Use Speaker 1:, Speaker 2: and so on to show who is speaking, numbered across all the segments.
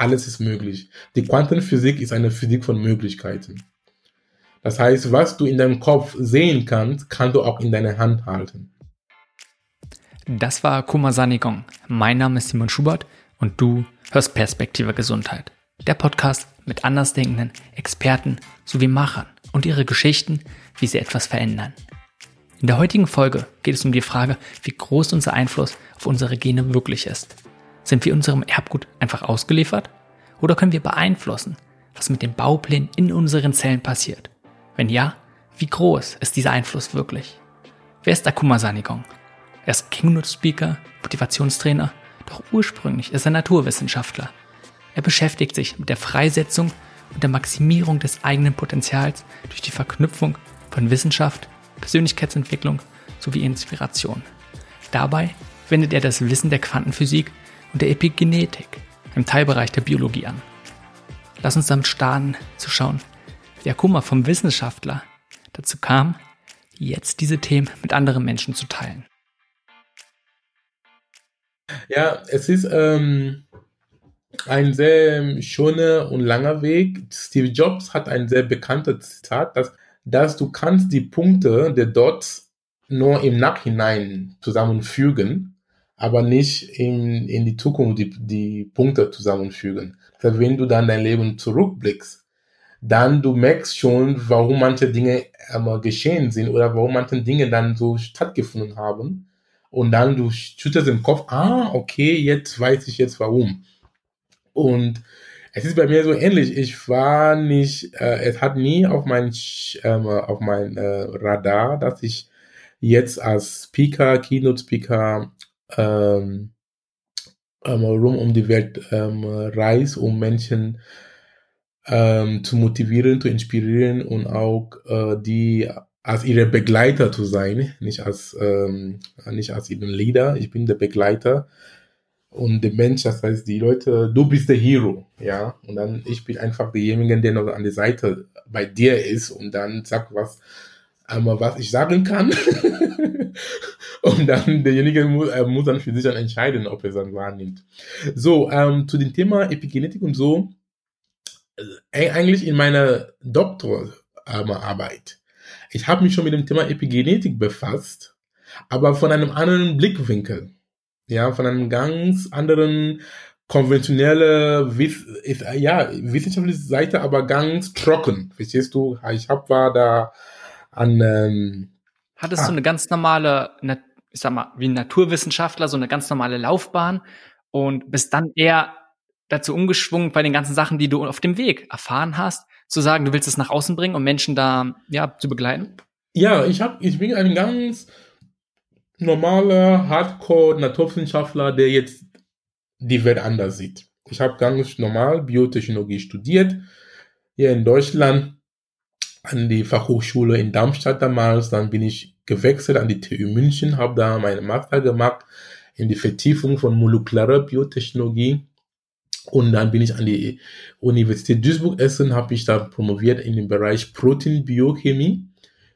Speaker 1: Alles ist möglich. Die Quantenphysik ist eine Physik von Möglichkeiten. Das heißt, was du in deinem Kopf sehen kannst, kannst du auch in deiner Hand halten.
Speaker 2: Das war Kumasani Gong. Mein Name ist Simon Schubert und du hörst Perspektive Gesundheit. Der Podcast mit andersdenkenden Experten sowie Machern und ihre Geschichten, wie sie etwas verändern. In der heutigen Folge geht es um die Frage, wie groß unser Einfluss auf unsere Gene wirklich ist. Sind wir unserem Erbgut einfach ausgeliefert? Oder können wir beeinflussen, was mit den Bauplänen in unseren Zellen passiert? Wenn ja, wie groß ist dieser Einfluss wirklich? Wer ist Akuma Sanigong? Er ist Keynote-Speaker, Motivationstrainer, doch ursprünglich ist er Naturwissenschaftler. Er beschäftigt sich mit der Freisetzung und der Maximierung des eigenen Potenzials durch die Verknüpfung von Wissenschaft Persönlichkeitsentwicklung sowie Inspiration. Dabei wendet er das Wissen der Quantenphysik und der Epigenetik, im Teilbereich der Biologie an. Lass uns damit starten, zu schauen, wie Akuma vom Wissenschaftler dazu kam, jetzt diese Themen mit anderen Menschen zu teilen.
Speaker 1: Ja, es ist ähm, ein sehr schöner und langer Weg. Steve Jobs hat ein sehr bekanntes Zitat, das dass du kannst die Punkte der Dots nur im Nachhinein zusammenfügen, aber nicht in, in die Zukunft die, die Punkte zusammenfügen. Heißt, wenn du dann dein Leben zurückblickst, dann du merkst schon, warum manche Dinge ähm, geschehen sind oder warum manche Dinge dann so stattgefunden haben. Und dann du schüttelst im Kopf, ah, okay, jetzt weiß ich jetzt warum. Und es ist bei mir so ähnlich. Ich war nicht, äh, es hat nie auf mein, ähm, auf mein äh, Radar, dass ich jetzt als Speaker, Keynote-Speaker ähm, ähm, rum um die Welt ähm, reise, um Menschen ähm, zu motivieren, zu inspirieren und auch äh, die als ihre Begleiter zu sein, nicht als ähm, nicht als ihren Leader. Ich bin der Begleiter und der Mensch, das heißt die Leute, du bist der Hero, ja, und dann ich bin einfach derjenige, der noch an der Seite bei dir ist und dann sagt was, einmal was ich sagen kann und dann derjenige muss, er muss dann für sich dann entscheiden, ob er es dann wahrnimmt. So, ähm, zu dem Thema Epigenetik und so, äh, eigentlich in meiner Doktorarbeit, ich habe mich schon mit dem Thema Epigenetik befasst, aber von einem anderen Blickwinkel ja, von einem ganz anderen konventionelle, ist, ja, wissenschaftliche Seite, aber ganz trocken. Verstehst du? Ich hab war da an. Ähm,
Speaker 2: Hattest ah. du eine ganz normale, ich sag mal, wie ein Naturwissenschaftler, so eine ganz normale Laufbahn und bist dann eher dazu umgeschwungen bei den ganzen Sachen, die du auf dem Weg erfahren hast, zu sagen, du willst es nach außen bringen, um Menschen da ja zu begleiten?
Speaker 1: Ja, ich hab, ich bin ein ganz normaler Hardcore-Naturwissenschaftler, der jetzt die Welt anders sieht. Ich habe ganz normal Biotechnologie studiert, hier in Deutschland an die Fachhochschule in Darmstadt damals. Dann bin ich gewechselt an die TU München, habe da meine Master gemacht in die Vertiefung von molekularer Biotechnologie. Und dann bin ich an die Universität Duisburg-Essen, habe ich da promoviert in dem Bereich Proteinbiochemie,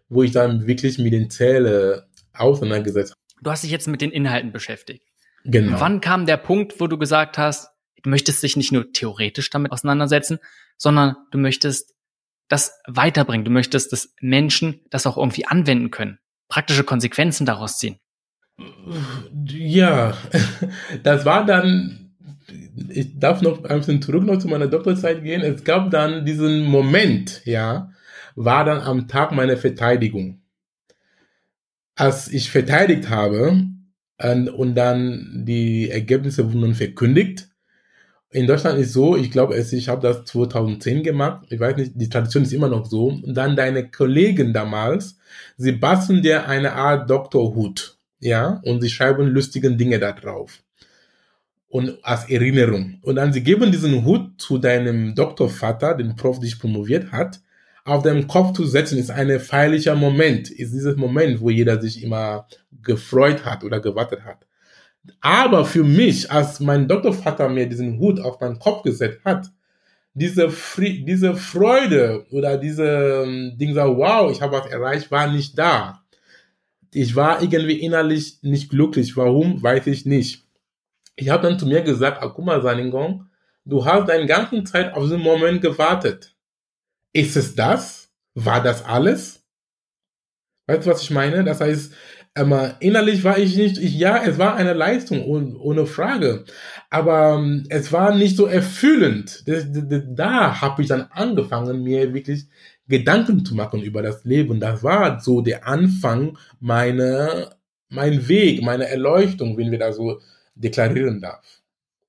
Speaker 1: wo ich dann wirklich mit den Zellen auseinandergesetzt.
Speaker 2: Du hast dich jetzt mit den Inhalten beschäftigt.
Speaker 1: Genau.
Speaker 2: Wann kam der Punkt, wo du gesagt hast, du möchtest dich nicht nur theoretisch damit auseinandersetzen, sondern du möchtest das weiterbringen. Du möchtest, dass Menschen das auch irgendwie anwenden können, praktische Konsequenzen daraus ziehen.
Speaker 1: Ja, das war dann, ich darf noch ein bisschen zurück noch zu meiner Doktorzeit gehen. Es gab dann diesen Moment, ja, war dann am Tag meiner Verteidigung als ich verteidigt habe und, und dann die Ergebnisse wurden verkündigt. In Deutschland ist so, ich glaube, ich habe das 2010 gemacht. Ich weiß nicht, die Tradition ist immer noch so. Und dann deine Kollegen damals, sie basteln dir eine Art Doktorhut, ja, und sie schreiben lustige Dinge da drauf. Und als Erinnerung. Und dann sie geben diesen Hut zu deinem Doktorvater, den Prof dich promoviert hat auf dem Kopf zu setzen, ist ein feierlicher Moment, ist dieses Moment, wo jeder sich immer gefreut hat oder gewartet hat. Aber für mich, als mein Doktorvater mir diesen Hut auf meinen Kopf gesetzt hat, diese, Fri diese Freude oder diese ähm, Ding, wow, ich habe was erreicht, war nicht da. Ich war irgendwie innerlich nicht glücklich. Warum, weiß ich nicht. Ich habe dann zu mir gesagt, Akuma Saningong, du hast deine ganze Zeit auf diesen Moment gewartet. Ist es das? War das alles? Weißt du, was ich meine? Das heißt, aber innerlich war ich nicht, ich, ja, es war eine Leistung, ohne, ohne Frage. Aber ähm, es war nicht so erfüllend. Das, das, da habe ich dann angefangen, mir wirklich Gedanken zu machen über das Leben. Das war so der Anfang meiner, mein Weg, meine Erleuchtung, wenn wir da so deklarieren darf.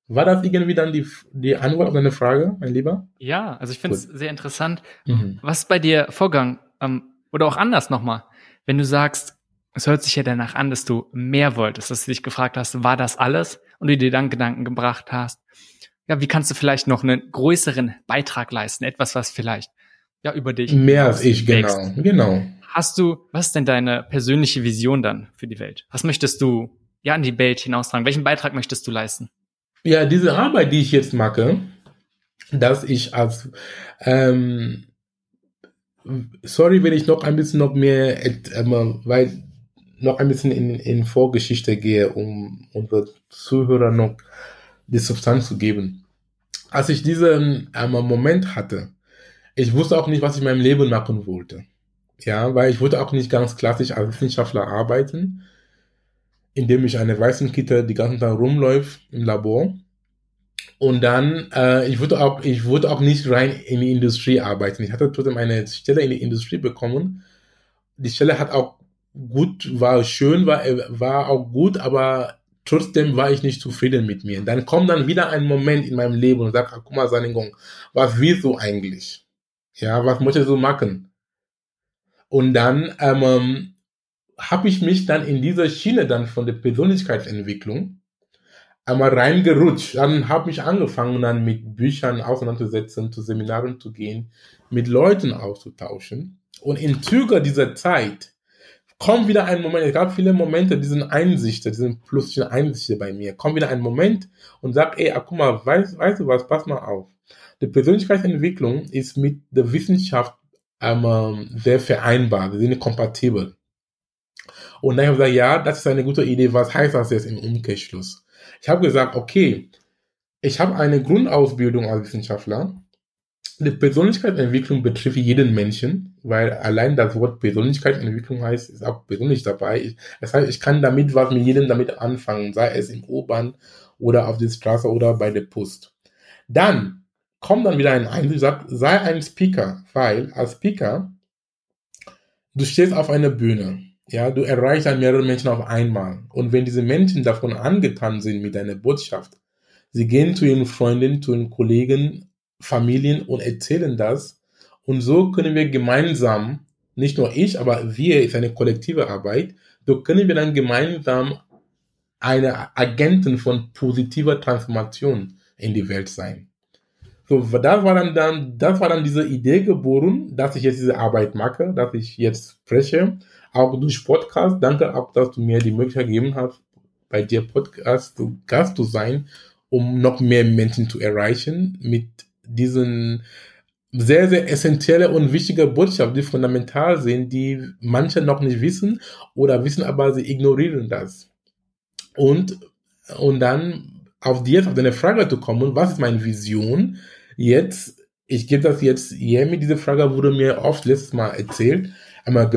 Speaker 1: War das irgendwie dann die, die Antwort auf deine Frage, mein Lieber?
Speaker 2: Ja, also ich finde es sehr interessant. Mhm. Was bei dir Vorgang? Ähm, oder auch anders nochmal, wenn du sagst, es hört sich ja danach an, dass du mehr wolltest, dass du dich gefragt hast, war das alles? Und du dir dann Gedanken gebracht hast, ja, wie kannst du vielleicht noch einen größeren Beitrag leisten? Etwas, was vielleicht ja über dich
Speaker 1: mehr als ich, genau, genau.
Speaker 2: Hast du, was ist denn deine persönliche Vision dann für die Welt? Was möchtest du ja an die Welt hinaustragen? Welchen Beitrag möchtest du leisten?
Speaker 1: Ja, diese Arbeit, die ich jetzt mache, dass ich als ähm, sorry, wenn ich noch ein bisschen noch mehr, äh, weil noch ein bisschen in, in Vorgeschichte gehe, um unsere Zuhörer noch die Substanz zu geben. Als ich diesen ähm, Moment hatte, ich wusste auch nicht, was ich in meinem Leben machen wollte. Ja, weil ich wollte auch nicht ganz klassisch als Wissenschaftler arbeiten indem ich eine weißen Kittel die ganze Zeit rumläuft im Labor. Und dann, äh, ich würde auch, ich würde auch nicht rein in die Industrie arbeiten. Ich hatte trotzdem eine Stelle in die Industrie bekommen. Die Stelle hat auch gut, war schön, war, war auch gut, aber trotzdem war ich nicht zufrieden mit mir. Dann kommt dann wieder ein Moment in meinem Leben und sagt, guck mal, Saningong, was willst du eigentlich? Ja, was möchtest du machen? Und dann ähm, habe ich mich dann in dieser Schiene dann von der Persönlichkeitsentwicklung einmal reingerutscht. Dann habe ich angefangen, dann mit Büchern auseinanderzusetzen, zu Seminaren zu gehen, mit Leuten auszutauschen. Und in Züge dieser Zeit kommt wieder ein Moment, es gab viele Momente, diesen Einsichten, diesen plötzlichen Einsichten bei mir, kommt wieder ein Moment und sagt, ey, guck mal, weißt, weißt du was, pass mal auf. Die Persönlichkeitsentwicklung ist mit der Wissenschaft ähm, sehr vereinbar, sie sind kompatibel. Und dann habe ich gesagt, ja, das ist eine gute Idee. Was heißt das jetzt im Umkehrschluss? Ich habe gesagt, okay, ich habe eine Grundausbildung als Wissenschaftler. Die Persönlichkeitsentwicklung betrifft jeden Menschen, weil allein das Wort Persönlichkeitsentwicklung heißt, ist auch persönlich dabei. Ich, das heißt, ich kann damit was mit jedem damit anfangen, sei es im U-Bahn oder auf der Straße oder bei der Post. Dann kommt dann wieder ein und sagt, sei ein Speaker, weil als Speaker, du stehst auf einer Bühne ja, du erreichst dann mehrere Menschen auf einmal. Und wenn diese Menschen davon angetan sind mit deiner Botschaft, sie gehen zu ihren Freunden, zu ihren Kollegen, Familien und erzählen das. Und so können wir gemeinsam, nicht nur ich, aber wir, ist eine kollektive Arbeit, so können wir dann gemeinsam eine Agenten von positiver Transformation in die Welt sein. So, das war dann, dann, das war dann diese Idee geboren, dass ich jetzt diese Arbeit mache, dass ich jetzt spreche auch durch Podcast. Danke auch, dass du mir die Möglichkeit gegeben hast, bei dir Podcast Gast zu sein, um noch mehr Menschen zu erreichen mit diesen sehr, sehr essentielle und wichtige Botschaft, die fundamental sind, die manche noch nicht wissen oder wissen, aber sie ignorieren das. Und, und dann auf die jetzt auf deine Frage zu kommen, was ist meine Vision? Jetzt, ich gebe das jetzt hier mit dieser Frage wurde mir oft letztes Mal erzählt, einmal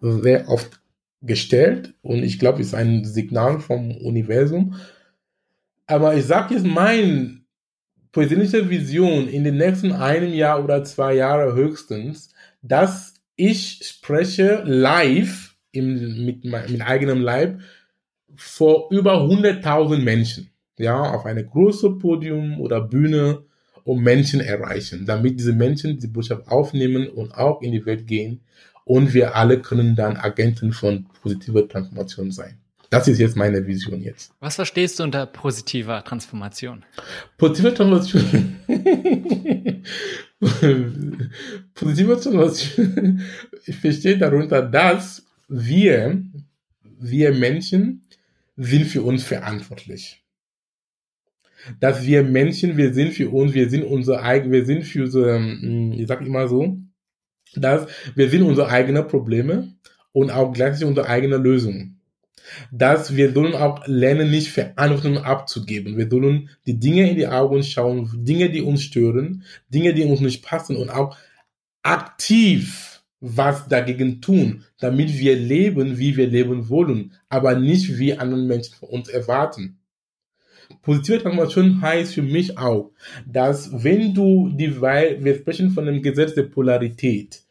Speaker 1: sehr oft gestellt und ich glaube, ist ein Signal vom Universum. Aber ich sage jetzt meine persönliche Vision in den nächsten einem Jahr oder zwei Jahre höchstens, dass ich spreche live im, mit, mit eigenem Leib vor über 100.000 Menschen. Ja, auf eine große Podium oder Bühne und Menschen erreichen, damit diese Menschen die Botschaft aufnehmen und auch in die Welt gehen. Und wir alle können dann Agenten von positiver Transformation sein. Das ist jetzt meine Vision jetzt.
Speaker 2: Was verstehst du unter positiver Transformation?
Speaker 1: Positive Transformation. positive Transformation. Ich verstehe darunter, dass wir, wir Menschen sind für uns verantwortlich dass wir Menschen, wir sind für uns, wir sind unser eigen, wir sind für so, hm, ich sag immer so, dass wir sind unsere eigenen Probleme und auch gleichzeitig unsere eigene Lösung. Dass wir sollen auch lernen, nicht Verantwortung abzugeben. Wir sollen die Dinge in die Augen schauen, Dinge, die uns stören, Dinge, die uns nicht passen und auch aktiv was dagegen tun, damit wir leben, wie wir leben wollen, aber nicht wie andere Menschen von uns erwarten. Positive Transformation heißt für mich auch, dass wenn du die, weil wir sprechen von dem Gesetz der Polarität,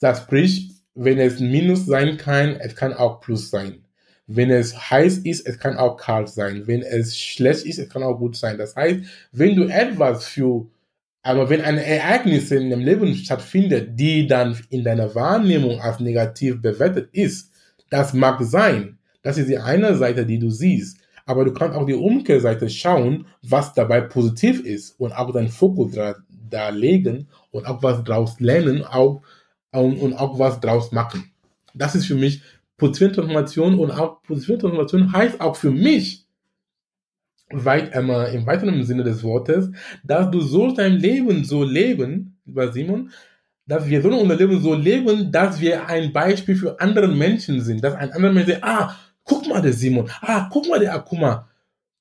Speaker 1: das spricht, wenn es Minus sein kann, es kann auch Plus sein. Wenn es heiß ist, es kann auch kalt sein. Wenn es schlecht ist, es kann auch gut sein. Das heißt, wenn du etwas für, aber wenn ein Ereignis in dem Leben stattfindet, die dann in deiner Wahrnehmung als negativ bewertet ist, das mag sein. Das ist die eine Seite, die du siehst. Aber du kannst auch die Umkehrseite schauen, was dabei positiv ist und auch deinen Fokus da, da legen und auch was draus lernen auch, und, und auch was draus machen. Das ist für mich positive Transformation und auch positive Transformation heißt auch für mich, weit einmal im weiteren Sinne des Wortes, dass du so dein Leben so leben, lieber Simon, dass wir so unser Leben so leben, dass wir ein Beispiel für andere Menschen sind, dass ein anderer Mensch sagt, ah, guck mal der Simon, ah, guck mal der Akuma,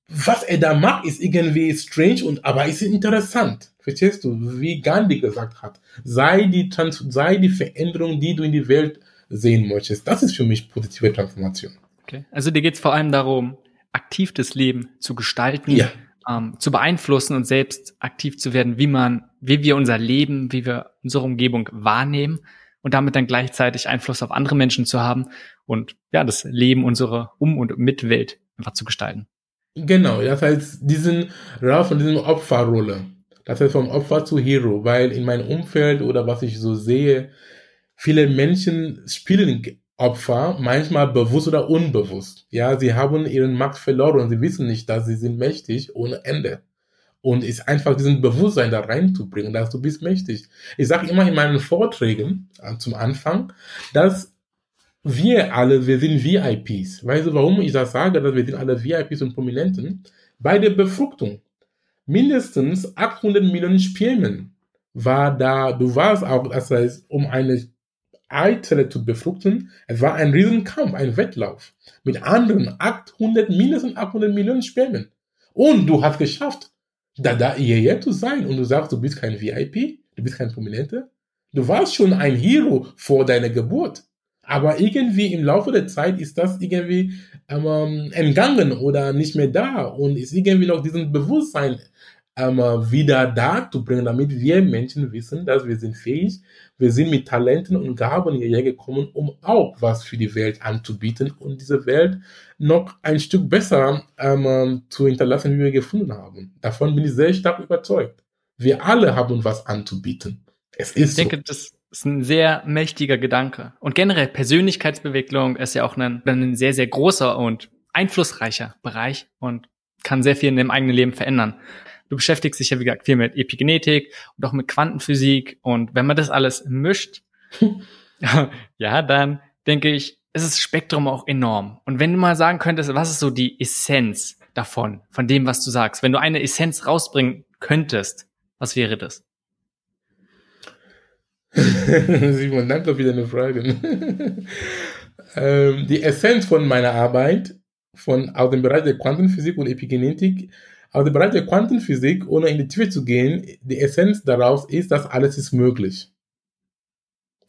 Speaker 1: was er da macht, ist irgendwie strange und aber ist interessant. Verstehst du, wie Gandhi gesagt hat, sei die, Trans sei die Veränderung, die du in die Welt sehen möchtest. Das ist für mich positive Transformation.
Speaker 2: Okay. Also dir geht es vor allem darum, aktiv das Leben zu gestalten, ja. ähm, zu beeinflussen und selbst aktiv zu werden, wie man, wie wir unser Leben, wie wir unsere Umgebung wahrnehmen und damit dann gleichzeitig Einfluss auf andere Menschen zu haben und ja, das Leben unserer Um- und Mitwelt einfach zu gestalten.
Speaker 1: Genau, das heißt, diesen raus von dieser Opferrolle. Das heißt vom Opfer zu Hero, weil in meinem Umfeld oder was ich so sehe, viele Menschen spielen Opfer, manchmal bewusst oder unbewusst. Ja, sie haben ihren Macht verloren, sie wissen nicht, dass sie sind mächtig ohne Ende. Und ist einfach diesen Bewusstsein da reinzubringen, dass du bist mächtig. Ich sage immer in meinen Vorträgen äh, zum Anfang, dass wir alle, wir sind VIPs. Weißt du, warum ich das sage, dass wir sind alle VIPs und Prominenten? Bei der Befruchtung. Mindestens 800 Millionen Spermien war da, du warst auch, das heißt, um eine Eizelle zu befruchten. Es war ein Riesenkampf, ein Wettlauf mit anderen 800, mindestens 800 Millionen Spermien. Und du hast geschafft, da, da hierher zu sein. Und du sagst, du bist kein VIP, du bist kein Prominente. Du warst schon ein Hero vor deiner Geburt. Aber irgendwie im Laufe der Zeit ist das irgendwie ähm, entgangen oder nicht mehr da und ist irgendwie noch diesen Bewusstsein ähm, wieder da zu bringen, damit wir Menschen wissen, dass wir sind fähig, wir sind mit Talenten und Gaben hierher gekommen, um auch was für die Welt anzubieten und diese Welt noch ein Stück besser ähm, zu hinterlassen, wie wir gefunden haben. Davon bin ich sehr stark überzeugt. Wir alle haben was anzubieten. Es ist
Speaker 2: ich denke, so. das ist ein sehr mächtiger Gedanke. Und generell Persönlichkeitsbewegung ist ja auch ein, ein sehr, sehr großer und einflussreicher Bereich und kann sehr viel in dem eigenen Leben verändern. Du beschäftigst dich ja, wie gesagt, viel mit Epigenetik und auch mit Quantenphysik. Und wenn man das alles mischt, ja, dann denke ich, ist das Spektrum auch enorm. Und wenn du mal sagen könntest, was ist so die Essenz davon, von dem, was du sagst? Wenn du eine Essenz rausbringen könntest, was wäre das?
Speaker 1: Simon, danke für deine Frage. ähm, die Essenz von meiner Arbeit von, aus dem Bereich der Quantenphysik und Epigenetik aus dem Bereich der Quantenphysik, ohne in die Tiefe zu gehen, die Essenz daraus ist, dass alles ist möglich.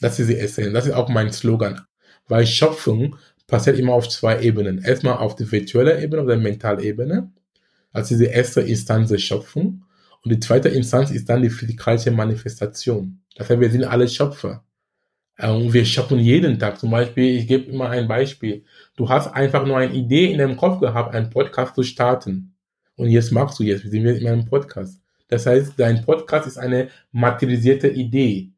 Speaker 1: Das ist die Essenz. Das ist auch mein Slogan. Weil Schöpfung passiert immer auf zwei Ebenen. Erstmal auf der virtuellen Ebene, auf der Mentalebene. Also diese erste Instanz der Schöpfung. Und die zweite Instanz ist dann die physikalische Manifestation. Das heißt, wir sind alle Schöpfer. Und wir schöpfen jeden Tag. Zum Beispiel, ich gebe immer ein Beispiel. Du hast einfach nur eine Idee in deinem Kopf gehabt, einen Podcast zu starten. Und jetzt machst du jetzt, wir sind in einem Podcast. Das heißt, dein Podcast ist eine materialisierte Idee.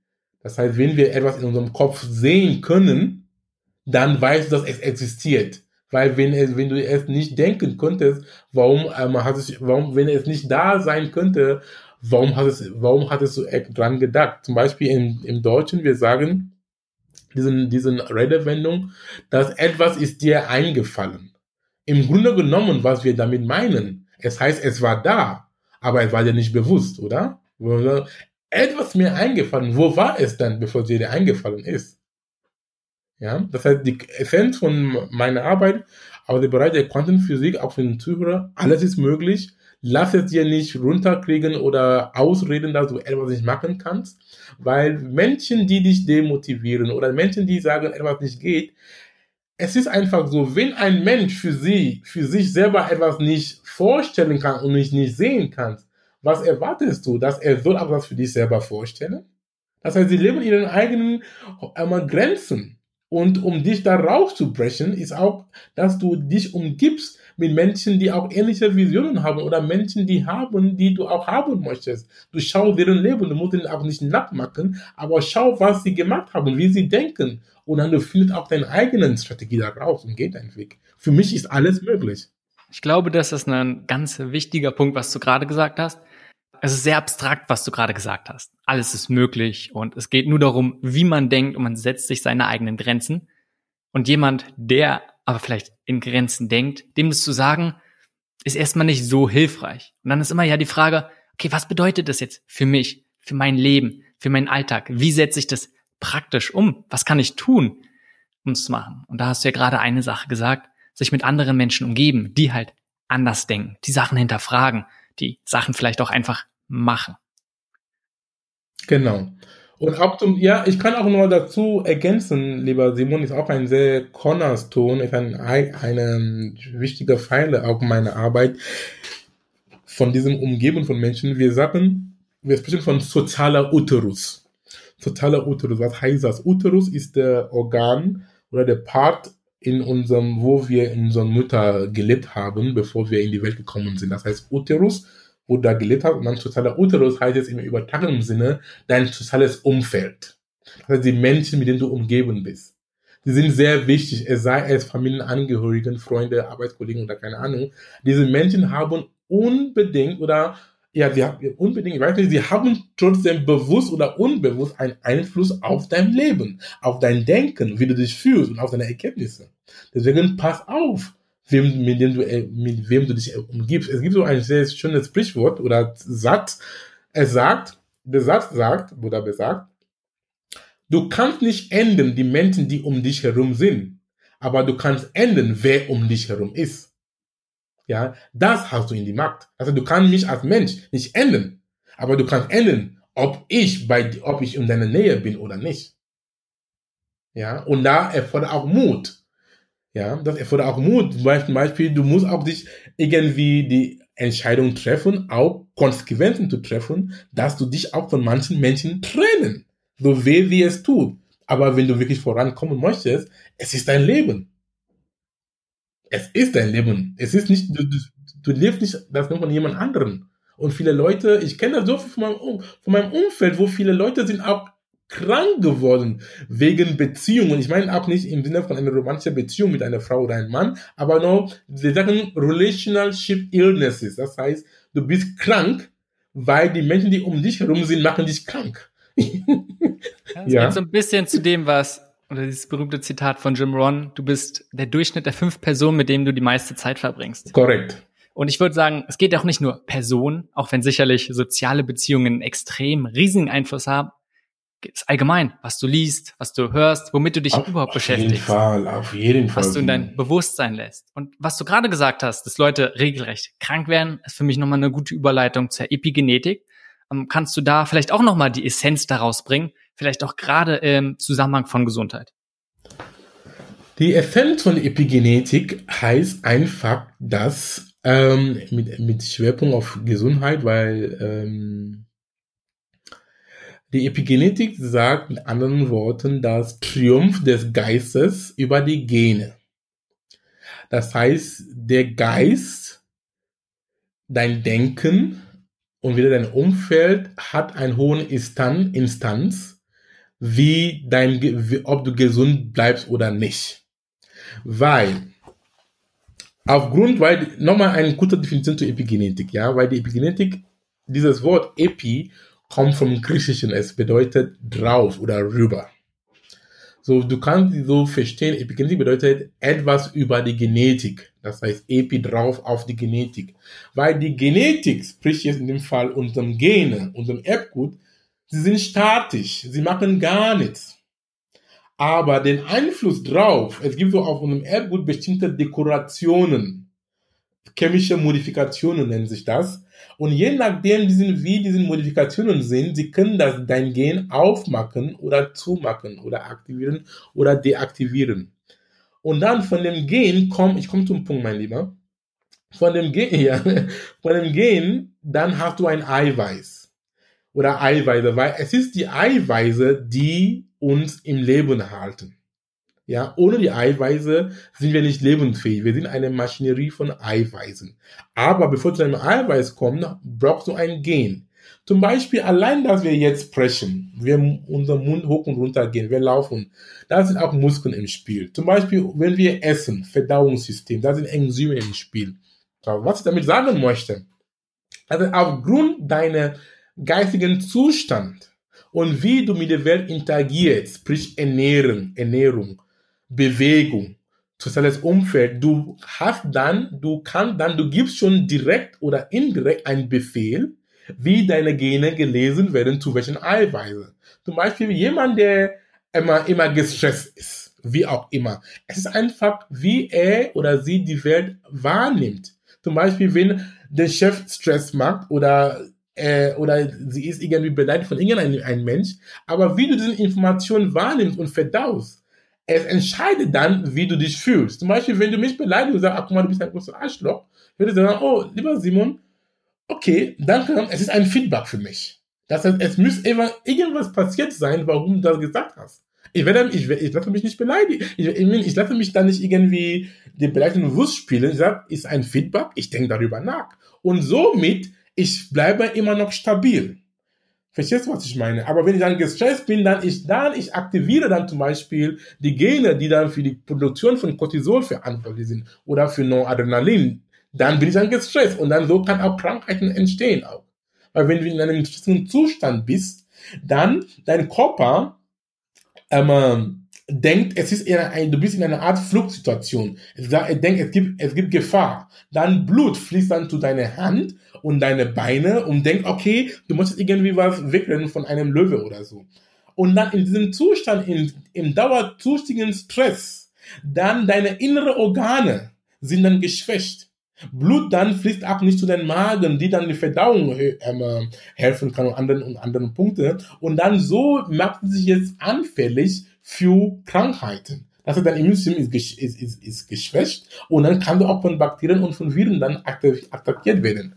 Speaker 1: Das heißt, wenn wir etwas in unserem Kopf sehen können, dann weißt du, dass es existiert. Weil wenn, es, wenn du es nicht denken könntest, warum, ähm, hat es, warum, wenn es nicht da sein könnte, warum hat es, warum hattest du dran gedacht? Zum Beispiel in, im Deutschen, wir sagen, diesen, diesen Redewendung, dass etwas ist dir eingefallen. Im Grunde genommen, was wir damit meinen, es heißt, es war da, aber es war dir nicht bewusst, oder? Etwas mir eingefallen. Wo war es dann, bevor es dir eingefallen ist? Ja, das heißt, die Essenz von meiner Arbeit Aber der Bereich der Quantenphysik, auch für den Zuhörer, alles ist möglich. Lass es dir nicht runterkriegen oder ausreden, dass du etwas nicht machen kannst, weil Menschen, die dich demotivieren oder Menschen, die sagen, etwas nicht geht, es ist einfach so, wenn ein Mensch für sie, für sich selber etwas nicht vorstellen kann und nicht, nicht sehen kann, was erwartest du, dass er soll auch was für dich selber vorstellen? Das heißt, sie leben in ihren eigenen einmal Grenzen. Und um dich da rauszubrechen, ist auch, dass du dich umgibst mit Menschen, die auch ähnliche Visionen haben oder Menschen, die haben, die du auch haben möchtest. Du schau deren Leben, du musst ihnen auch nicht nachmachen, aber schau, was sie gemacht haben, wie sie denken. Und dann du findest auch deine eigenen Strategie daraus und geht deinen Weg. Für mich ist alles möglich.
Speaker 2: Ich glaube, das ist ein ganz wichtiger Punkt, was du gerade gesagt hast es ist sehr abstrakt, was du gerade gesagt hast. Alles ist möglich und es geht nur darum, wie man denkt und man setzt sich seine eigenen Grenzen. Und jemand, der aber vielleicht in Grenzen denkt, dem das zu sagen, ist erstmal nicht so hilfreich. Und dann ist immer ja die Frage, okay, was bedeutet das jetzt für mich, für mein Leben, für meinen Alltag? Wie setze ich das praktisch um? Was kann ich tun, um es zu machen? Und da hast du ja gerade eine Sache gesagt, sich mit anderen Menschen umgeben, die halt anders denken, die Sachen hinterfragen, die Sachen vielleicht auch einfach machen.
Speaker 1: Genau. Und auch zum, ja, ich kann auch noch dazu ergänzen, lieber Simon, ist auch ein sehr Cornerstone, ist ein, eine wichtige Pfeile auch meiner Arbeit von diesem Umgeben von Menschen. Wir sagen, wir sprechen von sozialer Uterus. Sozialer Uterus, was heißt das? Uterus ist der Organ oder der Part in unserem, wo wir in unserer Mutter gelebt haben, bevor wir in die Welt gekommen sind. Das heißt, Uterus da gelebt hast. Und dann sozialer Uterus heißt jetzt im übertragenen Sinne dein soziales Umfeld. Das heißt, die Menschen, mit denen du umgeben bist. Die sind sehr wichtig, es sei es Familienangehörigen, Freunde, Arbeitskollegen oder keine Ahnung. Diese Menschen haben unbedingt oder ja, sie haben unbedingt, ich weiß nicht, sie haben trotzdem bewusst oder unbewusst einen Einfluss auf dein Leben, auf dein Denken, wie du dich fühlst und auf deine Ergebnisse. Deswegen pass auf wem, mit, dem du, äh, mit wem du dich umgibst. Es gibt so ein sehr schönes Sprichwort oder Satz. Es sagt, der Satz sagt oder besagt, du kannst nicht ändern die Menschen, die um dich herum sind, aber du kannst ändern, wer um dich herum ist. Ja, das hast du in die Macht. Also du kannst mich als Mensch nicht ändern, aber du kannst ändern, ob ich bei, ob ich in deiner Nähe bin oder nicht. Ja, und da erfordert auch Mut. Ja, das erfordert auch Mut. Zum Beispiel, du musst auch dich irgendwie die Entscheidung treffen, auch Konsequenzen zu treffen, dass du dich auch von manchen Menschen trennen. So weh wie es tut. Aber wenn du wirklich vorankommen möchtest, es ist dein Leben. Es ist dein Leben. Es ist nicht, du, du, du lebst nicht das nur von jemand anderem. Und viele Leute, ich kenne das so von meinem, von meinem Umfeld, wo viele Leute sind auch krank geworden wegen Beziehungen. Ich meine auch nicht im Sinne von einer romantischen Beziehung mit einer Frau oder einem Mann, aber nur, sie sagen Relationship Illnesses. Das heißt, du bist krank, weil die Menschen, die um dich herum sind, machen dich krank.
Speaker 2: Das ja. geht so ein bisschen zu dem, was, oder dieses berühmte Zitat von Jim Ron, du bist der Durchschnitt der fünf Personen, mit denen du die meiste Zeit verbringst.
Speaker 1: Korrekt.
Speaker 2: Und ich würde sagen, es geht auch nicht nur Personen, auch wenn sicherlich soziale Beziehungen extrem riesigen Einfluss haben, allgemein, was du liest, was du hörst, womit du dich auf, überhaupt
Speaker 1: auf
Speaker 2: beschäftigst.
Speaker 1: Auf jeden Fall, auf jeden Fall.
Speaker 2: Was du in dein Bewusstsein lässt. Und was du gerade gesagt hast, dass Leute regelrecht krank werden, ist für mich nochmal eine gute Überleitung zur Epigenetik. Ähm, kannst du da vielleicht auch nochmal die Essenz daraus bringen? Vielleicht auch gerade im Zusammenhang von Gesundheit.
Speaker 1: Die Essenz von Epigenetik heißt einfach, dass ähm, mit, mit Schwerpunkt auf Gesundheit, weil ähm, die Epigenetik sagt mit anderen Worten das Triumph des Geistes über die Gene. Das heißt, der Geist, dein Denken und wieder dein Umfeld hat einen hohen Instanz, wie dein, wie, ob du gesund bleibst oder nicht. Weil, aufgrund, weil, nochmal eine kurze Definition zur Epigenetik, ja, weil die Epigenetik, dieses Wort Epi kommt vom Griechischen. Es bedeutet drauf oder rüber. So, du kannst so verstehen, Epigenetik bedeutet etwas über die Genetik. Das heißt, Epi drauf auf die Genetik. Weil die Genetik, sprich jetzt in dem Fall unserem Gene, unserem Erbgut, sie sind statisch. Sie machen gar nichts. Aber den Einfluss drauf, es gibt so auf einem Erbgut bestimmte Dekorationen, chemische Modifikationen nennen sich das. Und je nachdem, wie diese Modifikationen sind, sie können das dein Gen aufmachen oder zumachen oder aktivieren oder deaktivieren. Und dann von dem Gen kommt, ich komme zum Punkt, mein Lieber, von dem Gen, ja, von dem Gen, dann hast du ein Eiweiß oder Eiweiße, weil es ist die Eiweiße, die uns im Leben halten. Ja, ohne die Eiweiße sind wir nicht lebensfähig. Wir sind eine Maschinerie von Eiweißen. Aber bevor zu einem Eiweiß kommst, brauchst du ein Gen. Zum Beispiel allein, dass wir jetzt sprechen, wir unser Mund hoch und runter gehen, wir laufen, da sind auch Muskeln im Spiel. Zum Beispiel, wenn wir essen, Verdauungssystem, da sind Enzyme im Spiel. Was ich damit sagen möchte, also aufgrund deiner geistigen Zustand und wie du mit der Welt interagierst, sprich Ernährung, Ernährung, Bewegung, soziales Umfeld, du hast dann, du kannst dann, du gibst schon direkt oder indirekt einen Befehl, wie deine Gene gelesen werden, zu welchen Eiweißen. Zum Beispiel jemand, der immer, immer gestresst ist, wie auch immer. Es ist einfach, wie er oder sie die Welt wahrnimmt. Zum Beispiel, wenn der Chef Stress macht oder äh, oder sie ist irgendwie beleidigt von irgendeinem Mensch, aber wie du diese Information wahrnimmst und verdaust, es entscheidet dann, wie du dich fühlst. Zum Beispiel, wenn du mich beleidigst und sagst, ach, guck mal, du bist ein großer Arschloch, würde ich sagen, oh, lieber Simon, okay, danke, es ist ein Feedback für mich. Das heißt, es muss irgendwas passiert sein, warum du das gesagt hast. Ich werde, ich, ich lasse mich nicht beleidigen. Ich, ich, ich lasse mich da nicht irgendwie den beleidigenden Wurst spielen. Ich sage, ist ein Feedback, ich denke darüber nach. Und somit, ich bleibe immer noch stabil. Verstehst du, was ich meine? Aber wenn ich dann gestresst bin, dann ich, dann, ich aktiviere dann zum Beispiel die Gene, die dann für die Produktion von Cortisol verantwortlich sind oder für Noradrenalin. Dann bin ich dann gestresst und dann so kann auch Krankheiten entstehen auch. Weil wenn du in einem gestressten Zustand bist, dann dein Körper ähm, denkt, es ist eher ein, du bist in einer Art Fluchtsituation. Er denkt, es gibt, es gibt Gefahr. Dann Blut fließt dann zu deiner Hand und deine Beine und denkt, okay, du musst irgendwie was wegrennen von einem Löwe oder so. Und dann in diesem Zustand, in, im dauerzustigen Stress, dann deine innere Organe sind dann geschwächt. Blut dann fließt auch nicht zu den Magen, die dann die Verdauung äh, helfen kann und anderen und anderen Punkte. Und dann so macht sie sich jetzt anfällig für Krankheiten. Also dein Immunsystem ist, ist, ist, ist geschwächt und dann kann du auch von Bakterien und von Viren dann attackiert werden.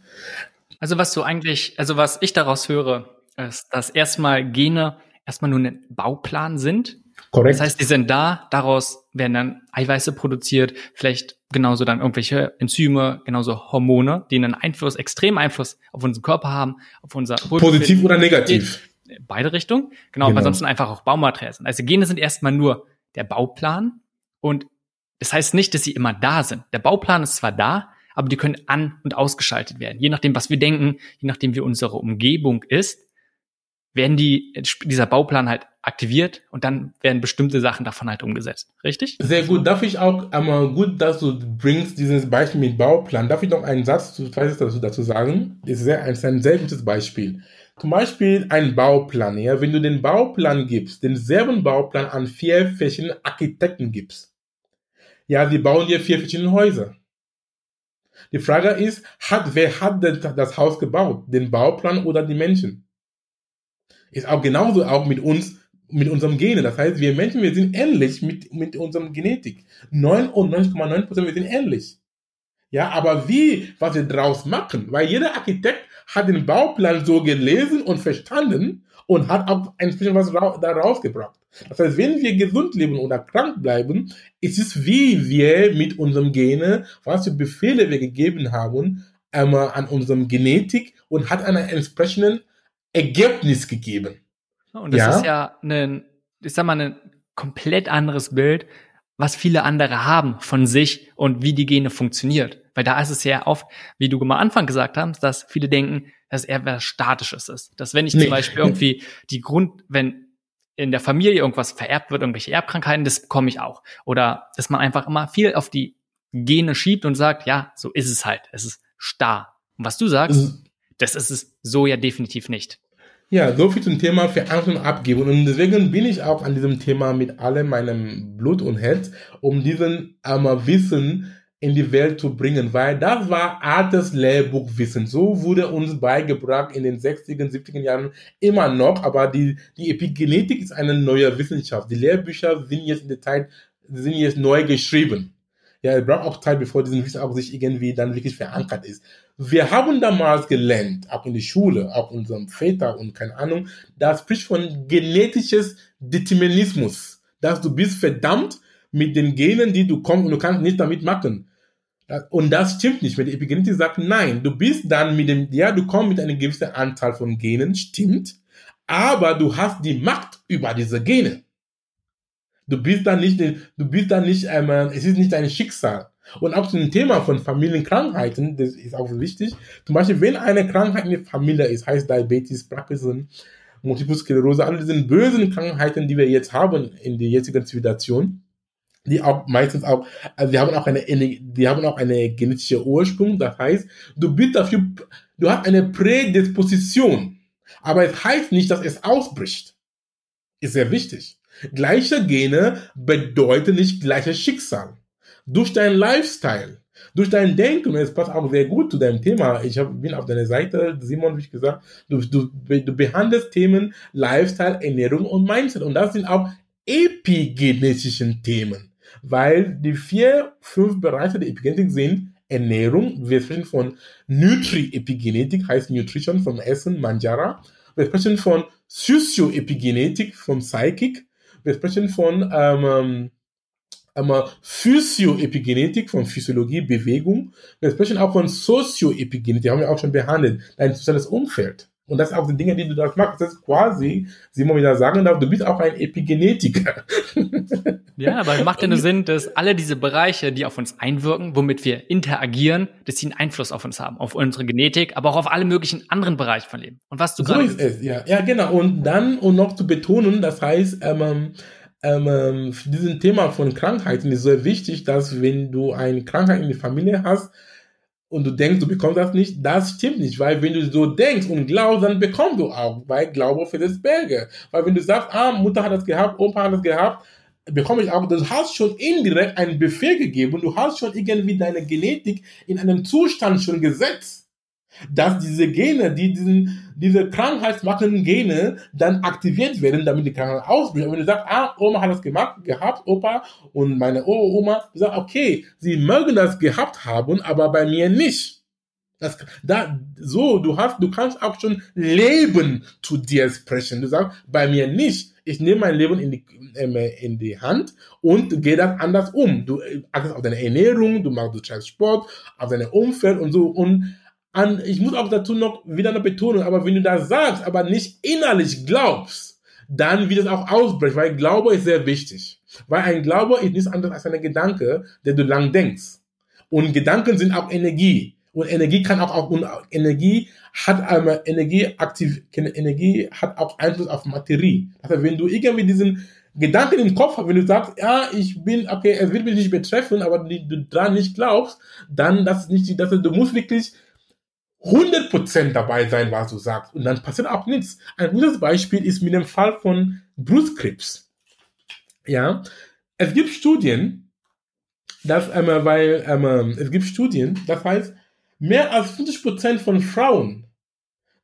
Speaker 2: Also was du eigentlich, also was ich daraus höre, ist, dass erstmal Gene erstmal nur ein Bauplan sind. Korrekt. Das heißt, die sind da, daraus werden dann Eiweiße produziert, vielleicht genauso dann irgendwelche Enzyme, genauso Hormone, die einen Einfluss, extremen Einfluss auf unseren Körper haben, auf unser
Speaker 1: Positiv oder negativ.
Speaker 2: Beide Richtungen. Genau, genau. aber ansonsten einfach auch Baumaterial sind. Also Gene sind erstmal nur der Bauplan und das heißt nicht, dass sie immer da sind. Der Bauplan ist zwar da, aber die können an- und ausgeschaltet werden. Je nachdem, was wir denken, je nachdem, wie unsere Umgebung ist, werden die, dieser Bauplan halt aktiviert und dann werden bestimmte Sachen davon halt umgesetzt. Richtig?
Speaker 1: Sehr gut. Darf ich auch einmal gut, dass du bringst dieses Beispiel mit Bauplan. Darf ich noch einen Satz zu, dazu, dazu sagen? Das ist, sehr, ist ein sehr gutes Beispiel. Zum Beispiel ein Bauplan. Ja? Wenn du den Bauplan gibst, denselben Bauplan an vier verschiedene Architekten gibst, ja, sie bauen dir vier verschiedene Häuser. Die Frage ist, hat, wer hat denn das Haus gebaut? Den Bauplan oder die Menschen? Ist auch genauso auch mit uns, mit unserem Gene. Das heißt, wir Menschen, wir sind ähnlich mit, mit unserem Genetik. 99,9% wir sind ähnlich. Ja, aber wie, was wir draus machen, weil jeder Architekt hat den Bauplan so gelesen und verstanden und hat auch entsprechend was da rausgebracht. Das heißt, wenn wir gesund leben oder krank bleiben, ist es wie wir mit unserem Gene, was für Befehle wir gegeben haben, einmal an unserem Genetik und hat einen entsprechenden Ergebnis gegeben.
Speaker 2: Und das ja? ist ja ein, ich sag mal, ein komplett anderes Bild, was viele andere haben von sich und wie die Gene funktioniert. Weil da ist es ja oft, wie du am Anfang gesagt hast, dass viele denken, dass eher was Statisches ist. Dass wenn ich nee. zum Beispiel irgendwie die Grund, wenn in der Familie irgendwas vererbt wird, irgendwelche Erbkrankheiten, das bekomme ich auch. Oder dass man einfach immer viel auf die Gene schiebt und sagt, ja, so ist es halt. Es ist starr. Und was du sagst, mhm. das ist es so ja definitiv nicht.
Speaker 1: Ja, so viel zum Thema Verantwortung abgeben. Und deswegen bin ich auch an diesem Thema mit allem meinem Blut und Herz, um diesen ähm, Wissen in die Welt zu bringen, weil das war altes Lehrbuchwissen. So wurde uns beigebracht in den 60er, 70er Jahren immer noch, aber die, die Epigenetik ist eine neue Wissenschaft. Die Lehrbücher sind jetzt in der Zeit, sind jetzt neu geschrieben. Ja, es braucht auch Zeit, bevor diesen Wissen auch sich irgendwie dann wirklich verankert ist. Wir haben damals gelernt, auch in der Schule, auch unserem Väter und keine Ahnung, da spricht von genetisches Determinismus, dass du bist verdammt mit den Genen, die du kommst und du kannst nicht damit machen. Und das stimmt nicht, weil die Epigenetik sagt, nein, du bist dann mit dem, ja, du kommst mit einer gewissen Anzahl von Genen, stimmt, aber du hast die Macht über diese Gene. Du bist dann nicht, du bist dann nicht, ähm, es ist nicht dein Schicksal. Und auch zum Thema von Familienkrankheiten, das ist auch wichtig. Zum Beispiel, wenn eine Krankheit in der Familie ist, heißt Diabetes, Parkinson, Multiple Sklerose, alle diese bösen Krankheiten, die wir jetzt haben in der jetzigen Zivilisation, die auch meistens auch, also die haben auch eine, die haben auch eine genetische Ursprung. Das heißt, du bist dafür, du hast eine Prädisposition. Aber es heißt nicht, dass es ausbricht. Ist sehr wichtig. Gleiche Gene bedeuten nicht gleiches Schicksal durch deinen Lifestyle, durch dein Denken, es passt auch sehr gut zu deinem Thema. Ich hab, bin auf deiner Seite, Simon, wie ich gesagt, du, du, du behandelst Themen Lifestyle, Ernährung und Mindset. Und das sind auch epigenetischen Themen, weil die vier, fünf Bereiche der Epigenetik sind Ernährung, wir sprechen von Nutri-Epigenetik, heißt Nutrition vom Essen, Manjara. Wir sprechen von Socio-Epigenetik vom Psychic. Wir sprechen von ähm, einmal Physioepigenetik von Physiologie, Bewegung. Wir sprechen auch von Sozioepigenetik, haben wir auch schon behandelt, dein soziales Umfeld. Und das sind auch die Dinge, die du da machst. Das ist quasi, Simon wieder sagen darf, du bist auch ein Epigenetiker.
Speaker 2: Ja, aber macht ja nur Sinn, dass alle diese Bereiche, die auf uns einwirken, womit wir interagieren, dass sie einen Einfluss auf uns haben, auf unsere Genetik, aber auch auf alle möglichen anderen Bereiche von Leben. Und was du
Speaker 1: so ist es, ja. Ja, genau. Und dann, um noch zu betonen, das heißt, ähm, ähm, ähm, für diesen Thema von Krankheiten ist sehr wichtig, dass wenn du eine Krankheit in der Familie hast und du denkst, du bekommst das nicht, das stimmt nicht, weil wenn du so denkst und glaubst, dann bekommst du auch, weil Glaube für das Berge. Weil wenn du sagst, ah, Mutter hat das gehabt, Opa hat das gehabt, bekomme ich auch, du hast schon indirekt einen Befehl gegeben du hast schon irgendwie deine Genetik in einem Zustand schon gesetzt dass diese Gene, die diesen, diese krankheitsmachenden Gene dann aktiviert werden, damit die Krankheit ausbricht. Und wenn du sagst, ah, Oma hat das gemacht, gehabt, Opa und meine Oma, du sagst, okay, sie mögen das gehabt haben, aber bei mir nicht. Das, da, so, du hast, du kannst auch schon Leben zu dir sprechen. Du sagst, bei mir nicht. Ich nehme mein Leben in die, äh, in die Hand und gehe dann anders um. Du äh, achtest auf deine Ernährung, du machst, du Sport, auf dein Umfeld und so. Und an, ich muss auch dazu noch wieder eine Betonung, aber wenn du das sagst, aber nicht innerlich glaubst, dann wird es auch ausbrechen, weil Glaube ist sehr wichtig. Weil ein Glaube ist nichts anderes als ein Gedanke, der du lang denkst. Und Gedanken sind auch Energie. Und Energie kann auch, auch und Energie hat einmal Energie aktiv, Energie hat auch Einfluss auf Materie. Also wenn du irgendwie diesen Gedanken im Kopf hast, wenn du sagst, ja, ich bin, okay, es wird mich nicht betreffen, aber du dran nicht glaubst, dann das nicht, das du musst wirklich 100% dabei sein, was du sagst. Und dann passiert auch nichts. Ein gutes Beispiel ist mit dem Fall von Brustkrebs. Ja, es gibt Studien, dass, ähm, weil, ähm, es gibt Studien, das heißt, mehr als 50% von Frauen,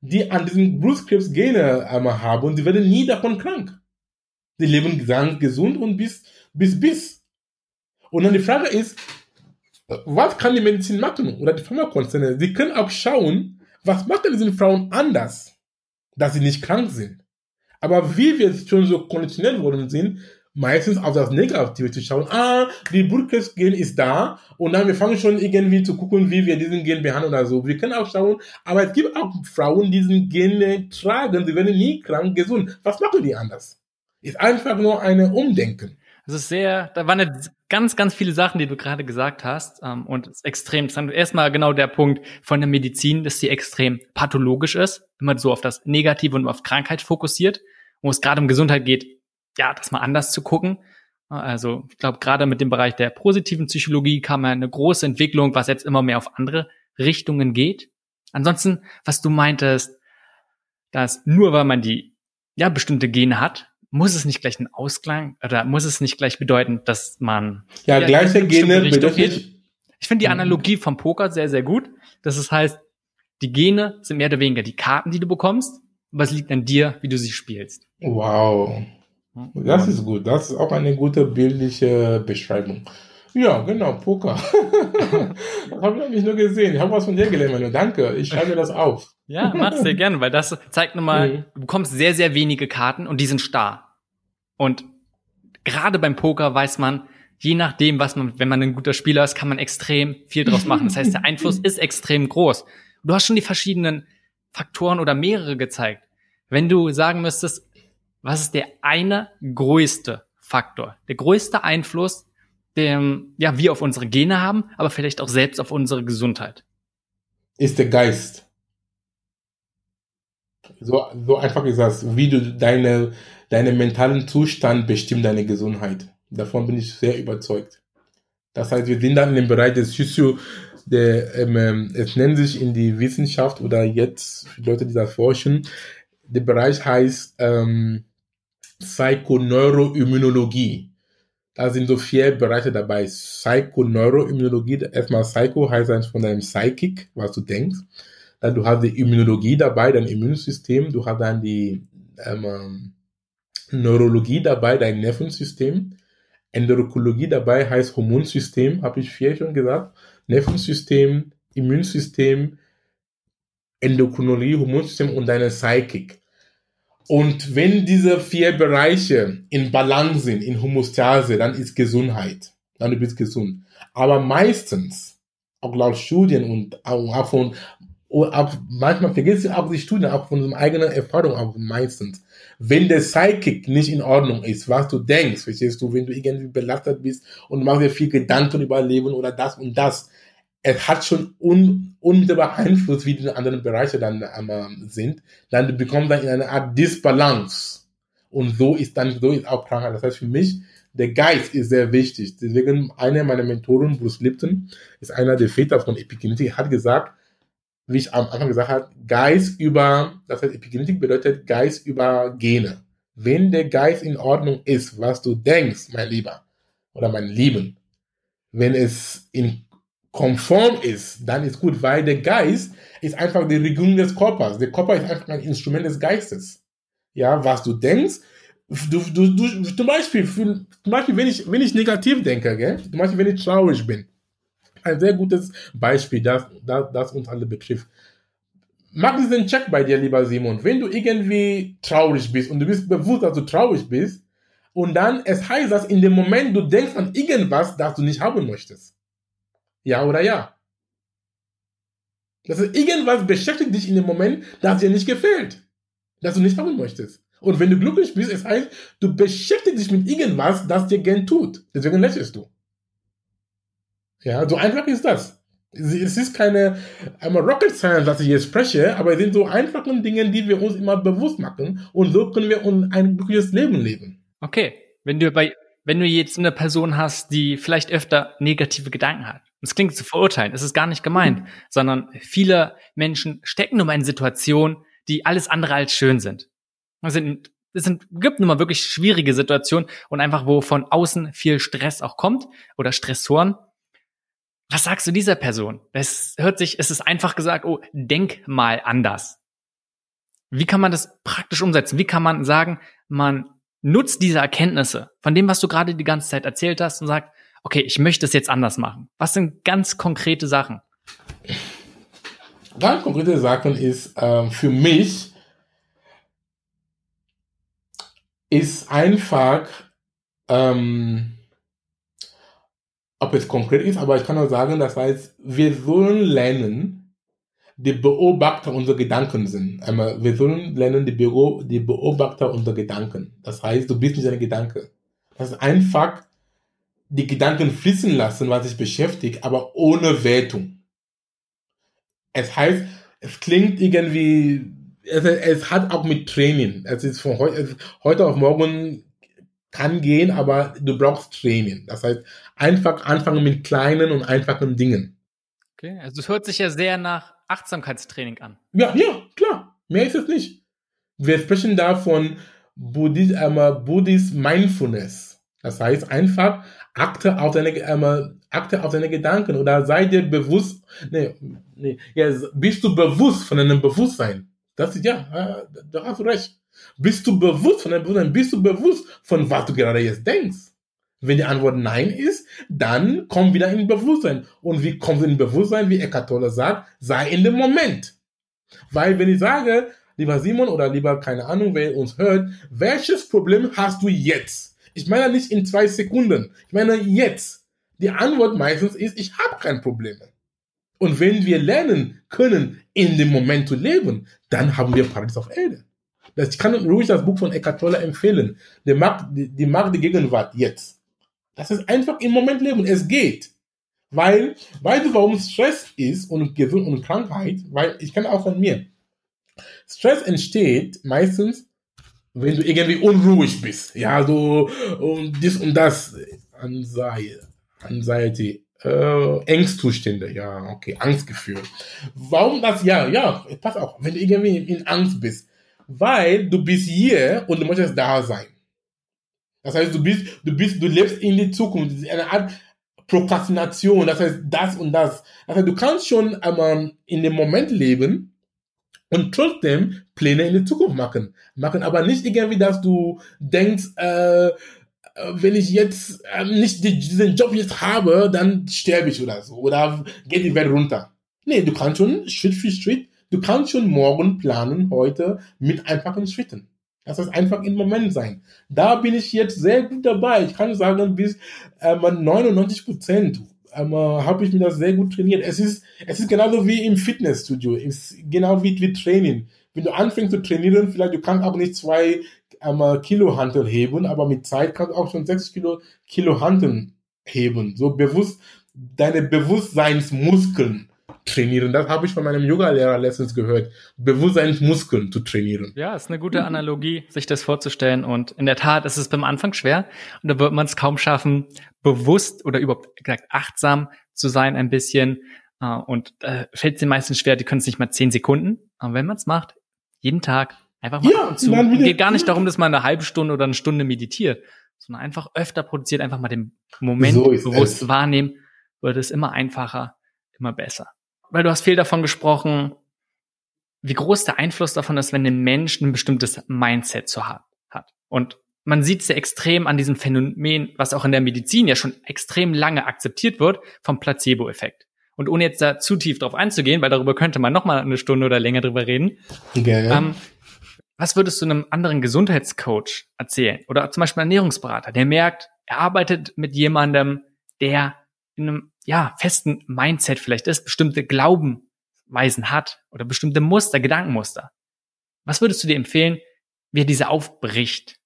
Speaker 1: die an diesem Brustkrebs-Gene ähm, haben, die werden nie davon krank. Die leben gesund und bis, bis, bis. Und dann die Frage ist, was kann die Medizin machen oder die Pharmakonzerne? Sie können auch schauen, was machen diese Frauen anders, dass sie nicht krank sind. Aber wie wir schon so konditioniert worden sind, meistens auf das Negative zu schauen, ah, die Brustkrebsgen ist da und dann wir fangen schon irgendwie zu gucken, wie wir diesen Gen behandeln oder so. Wir können auch schauen, aber es gibt auch Frauen, die diesen Gen tragen, die werden nie krank, gesund. Was machen die anders? Ist einfach nur eine Umdenken.
Speaker 2: Es ist sehr, da waren jetzt ganz, ganz viele Sachen, die du gerade gesagt hast. Ähm, und es ist extrem interessant. Erstmal genau der Punkt von der Medizin, dass sie extrem pathologisch ist, man so auf das Negative und auf Krankheit fokussiert, wo es gerade um Gesundheit geht, ja, das mal anders zu gucken. Also ich glaube, gerade mit dem Bereich der positiven Psychologie kam eine große Entwicklung, was jetzt immer mehr auf andere Richtungen geht. Ansonsten, was du meintest, dass nur weil man die ja bestimmte Gene hat, muss es nicht gleich einen Ausklang oder muss es nicht gleich bedeuten, dass man
Speaker 1: ja, ja gleiche Gene
Speaker 2: bedeutet. Ich finde die mhm. Analogie vom Poker sehr, sehr gut. Das ist, heißt, die Gene sind mehr oder weniger die Karten, die du bekommst, aber es liegt an dir, wie du sie spielst.
Speaker 1: Wow. Das ist gut. Das ist auch eine gute bildliche Beschreibung. Ja, genau, Poker. das habe ich nämlich nur gesehen. Ich habe was von dir gelernt. Danke. Ich schreibe mir das auf.
Speaker 2: Ja, mach sehr gerne, weil das zeigt nochmal, mhm. du bekommst sehr, sehr wenige Karten und die sind starr. Und gerade beim Poker weiß man, je nachdem, was man, wenn man ein guter Spieler ist, kann man extrem viel draus machen. Das heißt, der Einfluss ist extrem groß. Du hast schon die verschiedenen Faktoren oder mehrere gezeigt. Wenn du sagen müsstest, was ist der eine größte Faktor, der größte Einfluss, den ja, wir auf unsere Gene haben, aber vielleicht auch selbst auf unsere Gesundheit?
Speaker 1: Ist der Geist. So, so einfach gesagt, wie du deine, deine mentalen Zustand bestimmt deine Gesundheit. Davon bin ich sehr überzeugt. Das heißt, wir sind dann im Bereich des Physio, der, ähm, ähm, es nennt sich in die Wissenschaft oder jetzt für Leute, die da forschen, der Bereich heißt ähm, Psychoneuroimmunologie. Da sind so vier Bereiche dabei. Psychoneuroimmunologie, erstmal Psycho heißt eins von deinem Psychic, was du denkst. Dann du hast die Immunologie dabei, dein Immunsystem. Du hast dann die ähm, ähm Neurologie dabei, dein Nervensystem. Endokrinologie dabei heißt Hormonsystem, habe ich vier schon gesagt. Nervensystem, Immunsystem, Endokrinologie, Hormonsystem und deine Psychic. Und wenn diese vier Bereiche in Balance sind, in Homostase, dann ist Gesundheit. Dann du bist gesund. Aber meistens, auch laut Studien und auch von, auch manchmal vergisst du auch die Studien, auch von unserer eigenen Erfahrung, auch meistens. Wenn der Psychic nicht in Ordnung ist, was du denkst, verstehst du, wenn du irgendwie belastet bist und machst dir viel Gedanken über Leben oder das und das, es hat schon un, unmittelbar Einfluss, wie die anderen Bereiche dann ähm, sind, dann bekommt dann in eine Art Disbalance. Und so ist dann, so ist auch Krankheit. Das heißt für mich, der Geist ist sehr wichtig. Deswegen, einer meiner Mentoren, Bruce Lipton, ist einer der Väter von Epigenetik, hat gesagt, wie ich am Anfang gesagt habe, Geist über, das heißt Epigenetik bedeutet Geist über Gene. Wenn der Geist in Ordnung ist, was du denkst, mein Lieber, oder mein Lieben, wenn es in konform ist, dann ist gut, weil der Geist ist einfach die Regierung des Körpers. Der Körper ist einfach ein Instrument des Geistes. Ja, was du denkst, du, du, du, zum Beispiel, zum Beispiel, wenn ich, wenn ich negativ denke, gell? zum Beispiel, wenn ich traurig bin, ein sehr gutes Beispiel, das, das, das uns alle betrifft. Mach diesen Check bei dir, lieber Simon. Wenn du irgendwie traurig bist und du bist bewusst, dass du traurig bist, und dann, es heißt, dass in dem Moment du denkst an irgendwas, das du nicht haben möchtest. Ja oder ja? Das ist irgendwas beschäftigt dich in dem Moment, das dir nicht gefällt, das du nicht haben möchtest. Und wenn du glücklich bist, es heißt, du beschäftigst dich mit irgendwas, das dir gern tut. Deswegen lächelst du. Ja, so einfach ist das. Es ist keine einmal Rocket Science, was ich jetzt spreche, aber es sind so einfache Dinge, die wir uns immer bewusst machen. Und so können wir ein glückliches Leben leben.
Speaker 2: Okay. Wenn du bei, wenn du jetzt eine Person hast, die vielleicht öfter negative Gedanken hat, es klingt zu verurteilen, es ist gar nicht gemeint, mhm. sondern viele Menschen stecken nun mal in Situationen, die alles andere als schön sind. Es sind, es sind, gibt nun mal wirklich schwierige Situationen und einfach, wo von außen viel Stress auch kommt oder Stressoren. Was sagst du dieser Person? Es hört sich, es ist einfach gesagt, oh, denk mal anders. Wie kann man das praktisch umsetzen? Wie kann man sagen, man nutzt diese Erkenntnisse von dem, was du gerade die ganze Zeit erzählt hast und sagt, okay, ich möchte es jetzt anders machen? Was sind ganz konkrete Sachen?
Speaker 1: Ganz konkrete Sachen ist ähm, für mich ist einfach, ähm, ob es konkret ist, aber ich kann auch sagen, das heißt, wir sollen lernen, die Beobachter unserer Gedanken sind. Wir sollen lernen, die, Büro, die Beobachter unserer Gedanken. Das heißt, du bist nicht ein Gedanke. Das ist einfach die Gedanken fließen lassen, was sich beschäftigt, aber ohne Wertung. Es heißt, es klingt irgendwie, es, es hat auch mit Training. Es ist von heute, heute auf morgen kann gehen, aber du brauchst Training. Das heißt, einfach anfangen mit kleinen und einfachen Dingen.
Speaker 2: Okay, also es hört sich ja sehr nach Achtsamkeitstraining an.
Speaker 1: Ja, ja, klar. Mehr ist es nicht. Wir sprechen da von Buddhist, äh, Buddhist Mindfulness. Das heißt einfach, achte auf deine, äh, achte auf deine Gedanken oder sei dir bewusst, nee, nee, ja, bist du bewusst von deinem Bewusstsein? Das ist, ja, äh, da hast du recht. Bist du bewusst von deinem Bewusstsein? Bist du bewusst von was du gerade jetzt denkst? Wenn die Antwort Nein ist, dann komm wieder in Bewusstsein. Und wie kommst du in Bewusstsein? Wie Eckhart Tolle sagt, sei in dem Moment. Weil wenn ich sage, lieber Simon oder lieber, keine Ahnung, wer uns hört, welches Problem hast du jetzt? Ich meine nicht in zwei Sekunden. Ich meine jetzt. Die Antwort meistens ist, ich habe kein Problem. Und wenn wir lernen können, in dem Moment zu leben, dann haben wir Paradies auf Erde. Das, ich kann ruhig das Buch von Eckhart Tolle empfehlen. Die Macht, die, die Macht der Gegenwart jetzt. Das ist einfach im Moment leben. Es geht. Weil, weißt du, warum Stress ist und Gesund und Krankheit? Weil ich kann auch von mir. Stress entsteht meistens, wenn du irgendwie unruhig bist. Ja, so, und das und das. Anxiety, Anxiety äh, Ängstzustände, ja, okay, Angstgefühl. Warum das? Ja, ja, pass auf, wenn du irgendwie in Angst bist. Weil du bist hier und du möchtest da sein. Das heißt, du bist, du bist, du lebst in die Zukunft. Das ist eine Art Prokrastination. Das heißt, das und das. Das heißt, du kannst schon einmal in dem Moment leben und trotzdem Pläne in die Zukunft machen. Machen aber nicht irgendwie, dass du denkst, äh, wenn ich jetzt äh, nicht diesen Job jetzt habe, dann sterbe ich oder so. Oder geht die Welt runter. Nee, du kannst schon Schritt für Schritt, du kannst schon morgen planen, heute mit einfachen Schritten. Das heißt einfach im Moment sein. Da bin ich jetzt sehr gut dabei. Ich kann sagen, bis ähm, 99 Prozent ähm, habe ich mir das sehr gut trainiert. Es ist, es ist genauso wie im Fitnessstudio. Es ist genau wie, wie Training. Wenn du anfängst zu trainieren, vielleicht du kannst auch nicht zwei ähm, Kilo Hantel heben, aber mit Zeit kannst du auch schon 60 Kilo, Kilo Hantel heben. So bewusst, deine Bewusstseinsmuskeln trainieren. Das habe ich von meinem Yoga-Lehrer letztens gehört. Bewusstseinsmuskeln zu trainieren.
Speaker 2: Ja, ist eine gute Analogie, sich das vorzustellen. Und in der Tat ist es beim Anfang schwer. Und da wird man es kaum schaffen, bewusst oder überhaupt gesagt achtsam zu sein ein bisschen. Äh, und da fällt es den meisten schwer, die können es nicht mal zehn Sekunden. Aber wenn man es macht, jeden Tag einfach mal ja, zu. Es geht gar nicht darum, dass man eine halbe Stunde oder eine Stunde meditiert, sondern einfach öfter produziert, einfach mal den Moment so bewusst es. wahrnehmen, wird es immer einfacher, immer besser weil du hast viel davon gesprochen, wie groß der Einfluss davon ist, wenn ein Mensch ein bestimmtes Mindset zu hat. Und man sieht es ja extrem an diesem Phänomen, was auch in der Medizin ja schon extrem lange akzeptiert wird, vom Placebo-Effekt. Und ohne jetzt da zu tief drauf einzugehen, weil darüber könnte man noch mal eine Stunde oder länger drüber reden. Okay. Ähm, was würdest du einem anderen Gesundheitscoach erzählen? Oder zum Beispiel Ernährungsberater, der merkt, er arbeitet mit jemandem, der in einem ja, festen Mindset vielleicht ist, bestimmte Glaubenweisen hat oder bestimmte Muster, Gedankenmuster. Was würdest du dir empfehlen, wie er diese aufbricht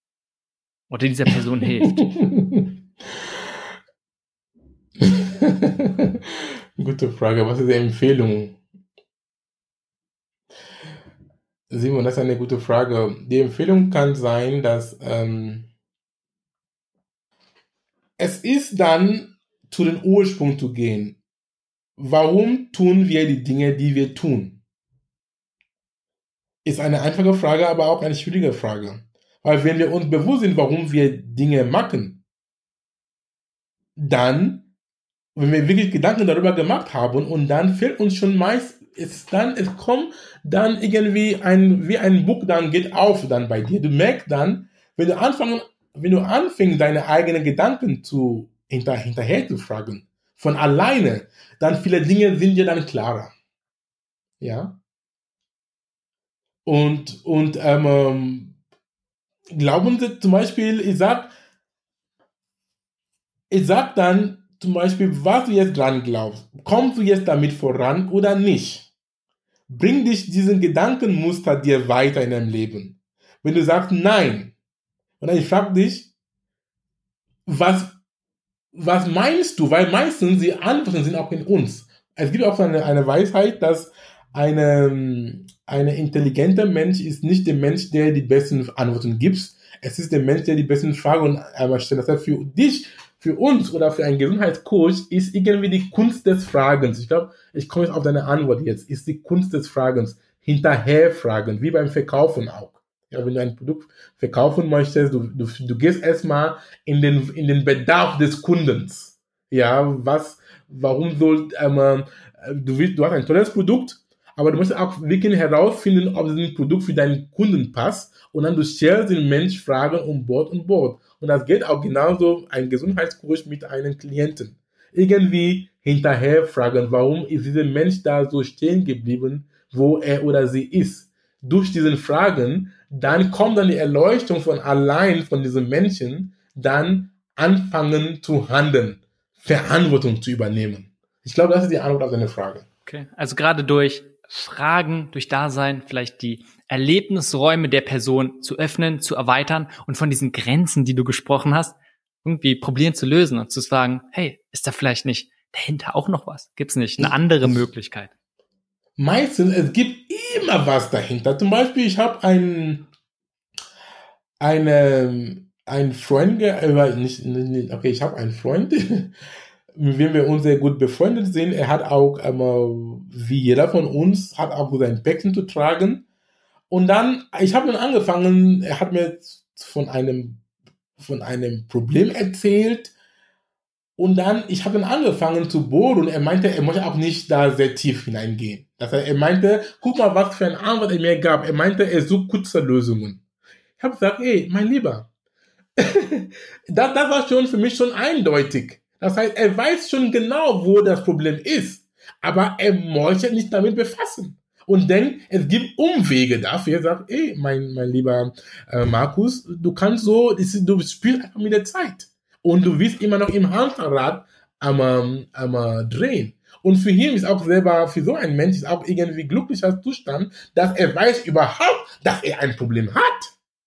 Speaker 2: oder dieser Person hilft?
Speaker 1: Gute Frage. Was ist die Empfehlung? Simon, das ist eine gute Frage. Die Empfehlung kann sein, dass ähm, es ist dann zu den Ursprung zu gehen. Warum tun wir die Dinge, die wir tun? Ist eine einfache Frage, aber auch eine schwierige Frage. Weil wenn wir uns bewusst sind, warum wir Dinge machen, dann, wenn wir wirklich Gedanken darüber gemacht haben und dann fehlt uns schon meist, es dann, es kommt dann irgendwie ein, wie ein Buch dann geht auf dann bei dir. Du merkst dann, wenn du anfangen, wenn du anfängst, deine eigenen Gedanken zu hinter, hinterher zu fragen, von alleine, dann viele Dinge sind dir dann klarer. Ja. Und, und ähm, ähm, glauben Sie zum Beispiel, ich sag, ich sag dann zum Beispiel, was du jetzt dran glaubst. Kommst du jetzt damit voran oder nicht? Bring dich diesen Gedankenmuster dir weiter in deinem Leben. Wenn du sagst nein, und dann ich frage dich, was was meinst du? Weil meistens die Antworten sind auch in uns. Es gibt auch eine, eine Weisheit, dass eine, eine intelligenter Mensch ist nicht der Mensch, der die besten Antworten gibt. Es ist der Mensch, der die besten Fragen einmal stellt. Das heißt, für dich, für uns oder für einen Gesundheitscoach ist irgendwie die Kunst des Fragens. Ich glaube, ich komme jetzt auf deine Antwort jetzt. Ist die Kunst des Fragens. Hinterher fragen, wie beim Verkaufen auch. Ja, wenn du ein Produkt verkaufen möchtest, du, du, du gehst erstmal in den, in den Bedarf des Kundens. Ja, was, warum soll, ähm, äh, du, du hast ein tolles Produkt, aber du musst auch wirklich herausfinden, ob dieses Produkt für deinen Kunden passt und dann du stellst den Mensch Fragen um Bord und Bord. Und das geht auch genauso ein Gesundheitskurs mit einem Klienten. Irgendwie hinterher fragen, warum ist dieser Mensch da so stehen geblieben, wo er oder sie ist. Durch diesen Fragen, dann kommt dann die Erleuchtung von allein von diesem Menschen, dann anfangen zu handeln, Verantwortung zu übernehmen. Ich glaube, das ist die Antwort auf deine Frage.
Speaker 2: Okay, also gerade durch Fragen, durch Dasein, vielleicht die Erlebnisräume der Person zu öffnen, zu erweitern und von diesen Grenzen, die du gesprochen hast, irgendwie probieren zu lösen und zu sagen, hey, ist da vielleicht nicht dahinter auch noch was? Gibt es nicht eine andere Möglichkeit?
Speaker 1: Meistens, es gibt immer was dahinter. Zum Beispiel, ich habe einen eine, ein Freund, äh, nicht, nicht, okay, ich habe einen Freund, mit dem wir uns sehr gut befreundet sind. Er hat auch, ähm, wie jeder von uns, hat auch sein Päckchen zu tragen. Und dann, ich habe dann angefangen, er hat mir von einem, von einem Problem erzählt. Und dann, ich habe dann angefangen zu bohren. Er meinte, er möchte auch nicht da sehr tief hineingehen. Das heißt, er meinte, guck mal, was für eine Antwort er mir gab. Er meinte, er sucht kurze Lösungen. Ich habe gesagt, ey, mein Lieber, das, das war schon für mich schon eindeutig. Das heißt, er weiß schon genau, wo das Problem ist, aber er möchte nicht damit befassen und denkt, es gibt Umwege dafür. Er sagt, ey, mein, mein lieber äh, Markus, du kannst so, du spielst einfach mit der Zeit und du wirst immer noch im Hamsterrad am, am, am drehen. Und für ihn ist auch selber, für so einen Mensch ist auch irgendwie glücklicher Zustand, dass er weiß überhaupt, dass er ein Problem hat.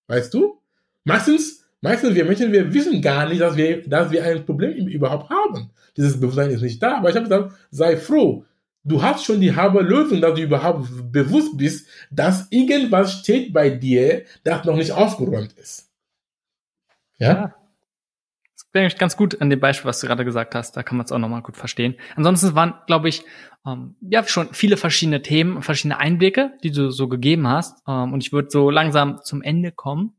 Speaker 1: Weißt du? Meistens, meistens wir Menschen, wir wissen gar nicht, dass wir, dass wir ein Problem überhaupt haben. Dieses Bewusstsein ist nicht da. Aber ich habe gesagt, sei froh. Du hast schon die halbe Lösung, dass du überhaupt bewusst bist, dass irgendwas steht bei dir, das noch nicht aufgeräumt ist.
Speaker 2: Ja? ja. Klingt ich ganz gut an dem Beispiel, was du gerade gesagt hast. Da kann man es auch nochmal gut verstehen. Ansonsten waren, glaube ich, ähm, ja schon viele verschiedene Themen, verschiedene Einblicke, die du so gegeben hast. Ähm, und ich würde so langsam zum Ende kommen.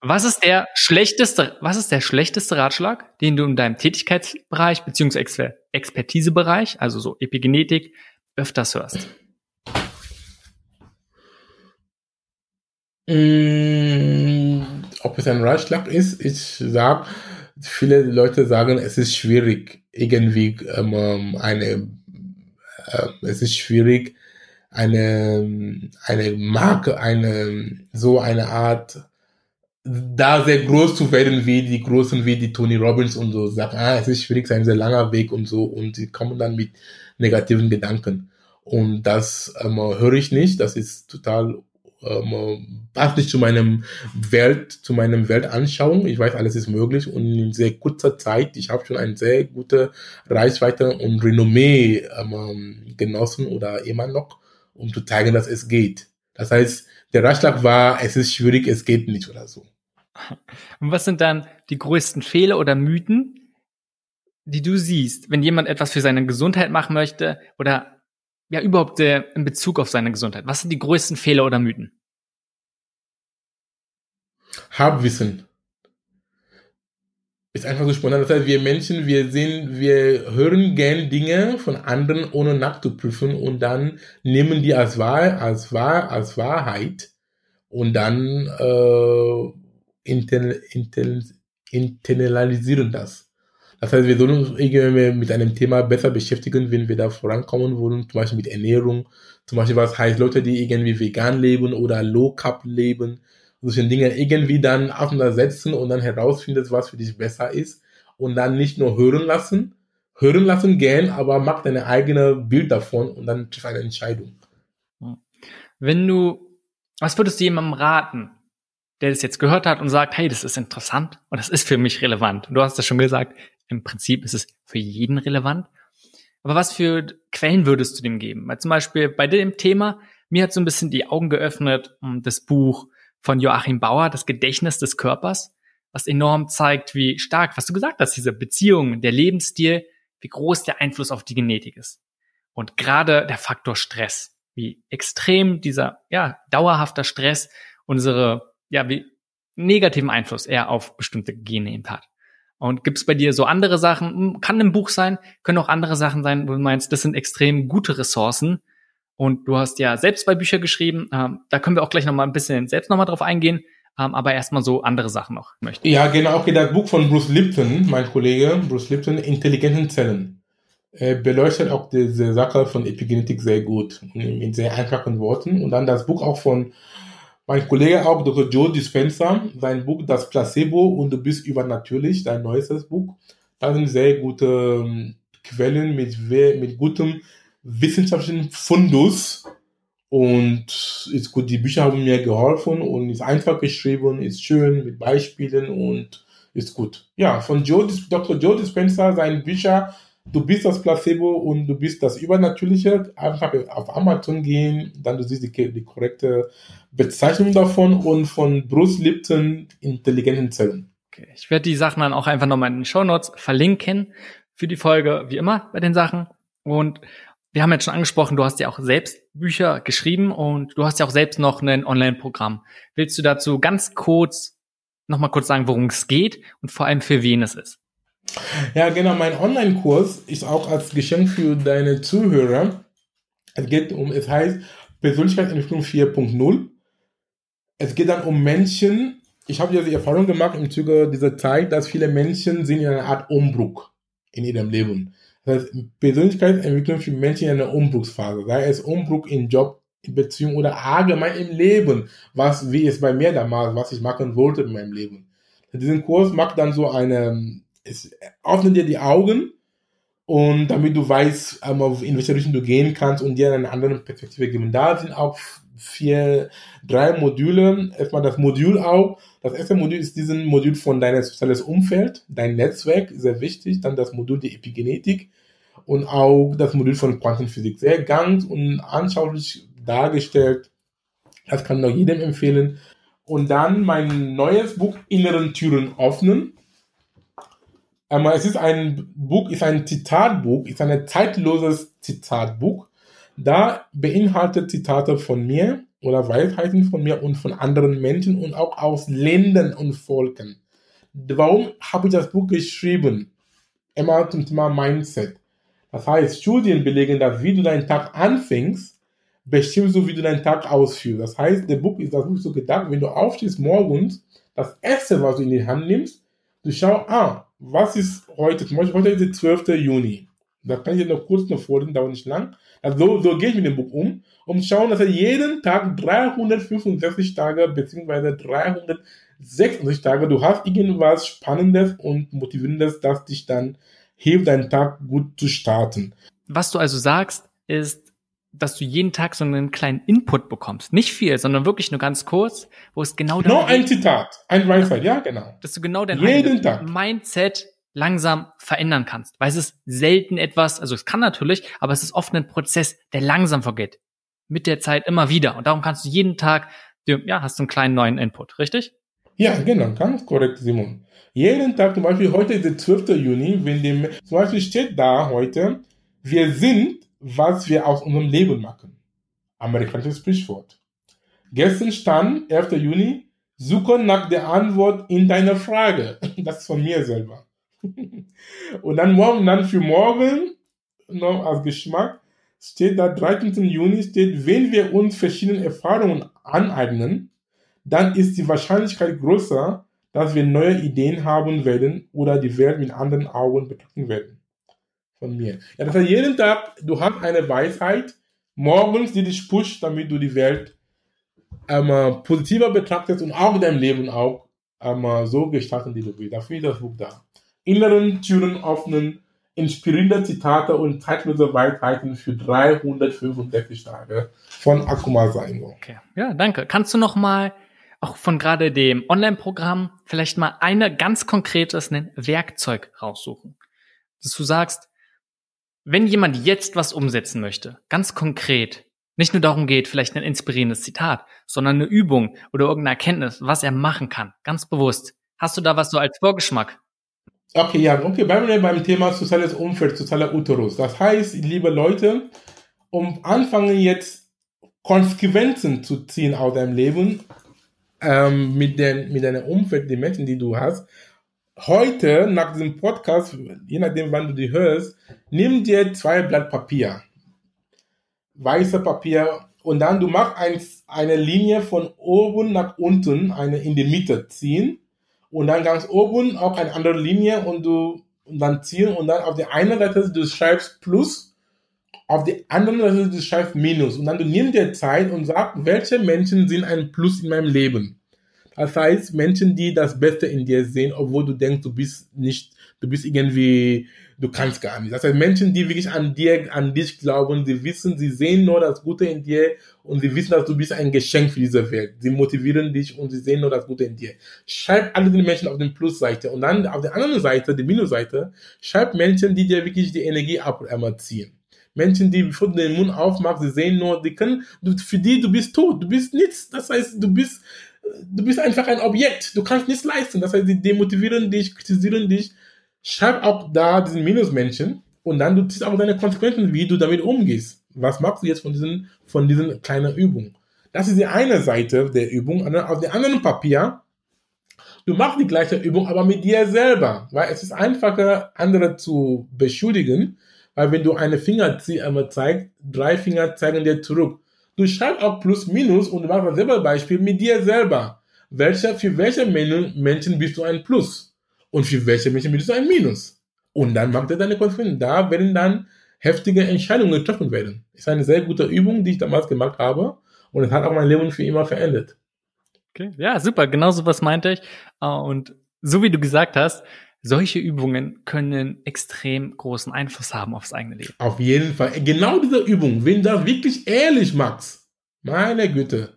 Speaker 2: Was ist der schlechteste, was ist der schlechteste Ratschlag, den du in deinem Tätigkeitsbereich beziehungsweise Expertisebereich, also so Epigenetik, öfters hörst?
Speaker 1: Mm, ob es ein Ratschlag ist, ich sag, viele Leute sagen, es ist schwierig, irgendwie ähm, eine, äh, es ist schwierig, eine, eine Marke, eine, so eine Art da sehr groß zu werden wie die Großen, wie die Tony Robbins und so, sagen, ah, es ist schwierig, es ist ein sehr langer Weg und so, und sie kommen dann mit negativen Gedanken. Und das ähm, höre ich nicht, das ist total, ähm, passt nicht zu meinem Welt, zu meinem Weltanschauung. Ich weiß, alles ist möglich und in sehr kurzer Zeit, ich habe schon eine sehr gute Reichweite und Renommee ähm, genossen oder immer noch, um zu zeigen, dass es geht. Das heißt, der Ratschlag war, es ist schwierig, es geht nicht oder so.
Speaker 2: Und was sind dann die größten Fehler oder Mythen, die du siehst, wenn jemand etwas für seine Gesundheit machen möchte oder ja überhaupt äh, in Bezug auf seine Gesundheit? Was sind die größten Fehler oder Mythen?
Speaker 1: Habwissen. Ist einfach so spontan. Das heißt, wir Menschen, wir sehen, wir hören gern Dinge von anderen, ohne nachzuprüfen und dann nehmen die als wahr, als wahr, als Wahrheit und dann äh, internalisieren das. Das heißt, wir sollen uns irgendwie mit einem Thema besser beschäftigen, wenn wir da vorankommen wollen, zum Beispiel mit Ernährung, zum Beispiel was heißt Leute, die irgendwie vegan leben oder low carb leben, solche Dinge irgendwie dann auseinandersetzen und dann herausfindest, was für dich besser ist und dann nicht nur hören lassen, hören lassen gern, aber mach deine eigene Bild davon und dann triff eine Entscheidung.
Speaker 2: Wenn du, was würdest du jemandem raten, der das jetzt gehört hat und sagt, hey, das ist interessant und das ist für mich relevant. du hast das schon gesagt, im Prinzip ist es für jeden relevant. Aber was für Quellen würdest du dem geben? Weil zum Beispiel bei dem Thema, mir hat so ein bisschen die Augen geöffnet, um das Buch von Joachim Bauer, das Gedächtnis des Körpers, was enorm zeigt, wie stark, was du gesagt hast, diese Beziehung, der Lebensstil, wie groß der Einfluss auf die Genetik ist. Und gerade der Faktor Stress, wie extrem dieser, ja, dauerhafter Stress unsere, ja, wie negativen Einfluss eher auf bestimmte Gene eben hat. Und gibt es bei dir so andere Sachen, hm, kann ein Buch sein, können auch andere Sachen sein, wo du meinst, das sind extrem gute Ressourcen. Und du hast ja selbst zwei Bücher geschrieben, ähm, da können wir auch gleich nochmal ein bisschen selbst nochmal drauf eingehen, ähm, aber erstmal so andere Sachen noch möchte.
Speaker 1: Ja, genau, okay, das Buch von Bruce Lipton, mein Kollege, Bruce Lipton, Intelligenten Zellen, äh, beleuchtet auch diese Sache von Epigenetik sehr gut, in sehr einfachen Worten. Und dann das Buch auch von mein Kollege auch, Dr. Joe Dispenza, sein Buch Das Placebo und du bist übernatürlich, sein neuestes Buch. Da sind sehr gute ähm, Quellen mit, mit gutem wissenschaftlichen Fundus. Und ist gut, die Bücher haben mir geholfen und ist einfach geschrieben, ist schön mit Beispielen und ist gut. Ja, von Joe, Dr. Joe Dispenza, seine Bücher du bist das Placebo und du bist das Übernatürliche. Einfach auf Amazon gehen, dann du siehst die, die korrekte Bezeichnung davon und von Bruce Lipton intelligenten Zellen.
Speaker 2: Okay. Ich werde die Sachen dann auch einfach nochmal in den Show Notes verlinken für die Folge, wie immer bei den Sachen. Und wir haben jetzt schon angesprochen, du hast ja auch selbst Bücher geschrieben und du hast ja auch selbst noch ein Online-Programm. Willst du dazu ganz kurz nochmal kurz sagen, worum es geht und vor allem für wen es ist?
Speaker 1: Ja, genau. Mein Online-Kurs ist auch als Geschenk für deine Zuhörer. Es geht um, es heißt Persönlichkeitsentwicklung 4.0. Es geht dann um Menschen. Ich habe ja die Erfahrung gemacht im Zuge dieser Zeit, dass viele Menschen sind in einer Art Umbruch in ihrem Leben. Das heißt, Persönlichkeitsentwicklung für Menschen in einer Umbruchsphase. Sei es Umbruch im Job, in Beziehung oder allgemein im Leben. Was, wie es bei mir damals, was ich machen wollte in meinem Leben. Diesen Kurs macht dann so eine es öffnet dir die Augen und damit du weißt, in welche Richtung du gehen kannst und dir eine andere Perspektive geben. Da sind auch vier, drei Module. Erstmal das Modul auch. Das erste Modul ist diesen Modul von deinem soziales Umfeld, dein Netzwerk, sehr wichtig. Dann das Modul der Epigenetik und auch das Modul von Quantenphysik. Sehr ganz und anschaulich dargestellt. Das kann noch jedem empfehlen. Und dann mein neues Buch Inneren Türen öffnen. Einmal, es ist ein Buch, ist ein Zitatbuch, ist ein zeitloses Zitatbuch. Da beinhaltet Zitate von mir oder Weisheiten von mir und von anderen Menschen und auch aus Ländern und Volken. Warum habe ich das Buch geschrieben? Immer zum Thema Mindset. Das heißt, Studien belegen, dass wie du deinen Tag anfängst, bestimmst du, wie du deinen Tag ausführst. Das heißt, der Buch ist das Buch so gedacht, wenn du aufstehst morgens, das erste, was du in die Hand nimmst, du schaust, ah, was ist heute? Zum Beispiel heute ist der 12. Juni. Da kann ich noch kurz noch vorlesen, dauert nicht lang. Also so, gehe ich mit dem Buch um, zu schauen, dass er jeden Tag 365 Tage bzw. 366 Tage, du hast irgendwas Spannendes und Motivierendes, das dich dann hilft, deinen Tag gut zu starten.
Speaker 2: Was du also sagst, ist, dass du jeden Tag so einen kleinen Input bekommst. Nicht viel, sondern wirklich nur ganz kurz, wo es genau
Speaker 1: Nur ein Zitat, ein Weisheit, ja, genau.
Speaker 2: Dass du genau dein jeden Tag. Mindset langsam verändern kannst. Weil es ist selten etwas, also es kann natürlich, aber es ist oft ein Prozess, der langsam vergeht. Mit der Zeit immer wieder. Und darum kannst du jeden Tag, ja, hast du einen kleinen neuen Input, richtig?
Speaker 1: Ja, genau, ganz korrekt, Simon. Jeden Tag, zum Beispiel heute ist der 12. Juni, wenn dem, zum Beispiel steht da heute, wir sind was wir aus unserem Leben machen. Amerikanisches Sprichwort. Gestern stand, 11. Juni, suche nach der Antwort in deiner Frage. Das ist von mir selber. Und dann morgen, dann für morgen, noch als Geschmack, steht da 13. Juni, steht, wenn wir uns verschiedene Erfahrungen aneignen, dann ist die Wahrscheinlichkeit größer, dass wir neue Ideen haben werden oder die Welt mit anderen Augen betrachten werden von mir. Ja, das heißt, jeden Tag, du hast eine Weisheit, morgens, die dich pusht, damit du die Welt ähm, positiver betrachtest und auch dein Leben auch ähm, so gestalten, wie du willst. Dafür ist das Buch da. Inneren Türen öffnen, inspirierende Zitate und zeitlose Weisheiten für 365 Tage von Akuma Saingo.
Speaker 2: Okay, ja, danke. Kannst du noch mal auch von gerade dem Online-Programm vielleicht mal eine ganz konkretes Werkzeug raussuchen? Dass du sagst, wenn jemand jetzt was umsetzen möchte, ganz konkret, nicht nur darum geht, vielleicht ein inspirierendes Zitat, sondern eine Übung oder irgendeine Erkenntnis, was er machen kann, ganz bewusst. Hast du da was so als Vorgeschmack?
Speaker 1: Okay, ja, okay, bleiben wir beim Thema soziales Umfeld, sozialer Uterus. Das heißt, liebe Leute, um anfangen jetzt Konsequenzen zu ziehen aus deinem Leben, ähm, mit, den, mit deinem Umfeld, die Menschen, die du hast. Heute, nach diesem Podcast, je nachdem, wann du die hörst, nimm dir zwei Blatt Papier. Weiße Papier und dann du machst ein, eine Linie von oben nach unten, eine in die Mitte ziehen und dann ganz oben auch eine andere Linie und du und dann ziehen und dann auf der einen Seite du schreibst Plus, auf der anderen Seite du schreibst Minus und dann du nimmst dir Zeit und sagst, welche Menschen sind ein Plus in meinem Leben. Das heißt, Menschen, die das Beste in dir sehen, obwohl du denkst, du bist nicht, du bist irgendwie, du kannst gar nicht. Das heißt, Menschen, die wirklich an dir, an dich glauben, sie wissen, sie sehen nur das Gute in dir und sie wissen, dass du bist ein Geschenk für diese Welt. Sie motivieren dich und sie sehen nur das Gute in dir. Schreib alle die Menschen auf den Plusseite und dann auf der anderen Seite, die Minusseite, schreib Menschen, die dir wirklich die Energie abziehen. Menschen, die, bevor du den Mund aufmachst, sie sehen nur, die können, für die, du bist tot, du bist nichts. Das heißt, du bist, du bist einfach ein Objekt. Du kannst nichts leisten. Das heißt, sie demotivieren dich, kritisieren dich. Schreib auch da diesen Minusmenschen und dann du ziehst auch deine Konsequenzen, wie du damit umgehst. Was machst du jetzt von diesen, von diesen kleinen Übungen? Das ist die eine Seite der Übung. Auf dem anderen Papier, du machst die gleiche Übung, aber mit dir selber. Weil es ist einfacher, andere zu beschuldigen, weil wenn du eine Finger zeigst, drei Finger zeigen dir zurück. Du schreibst auch plus minus und machst selber Beispiel mit dir selber. Welcher, für welche Menschen bist du ein Plus? Und für welche Menschen bist du ein Minus? Und dann macht er deine Konsequenzen. Da werden dann heftige Entscheidungen getroffen werden. Ist eine sehr gute Übung, die ich damals gemacht habe. Und es hat auch mein Leben für immer verändert.
Speaker 2: Okay, ja, super. Genau so was meinte ich. Ah, und so wie du gesagt hast, solche Übungen können extrem großen Einfluss haben aufs eigene Leben.
Speaker 1: Auf jeden Fall. Genau diese Übung, wenn du das wirklich ehrlich machst, meine Güte,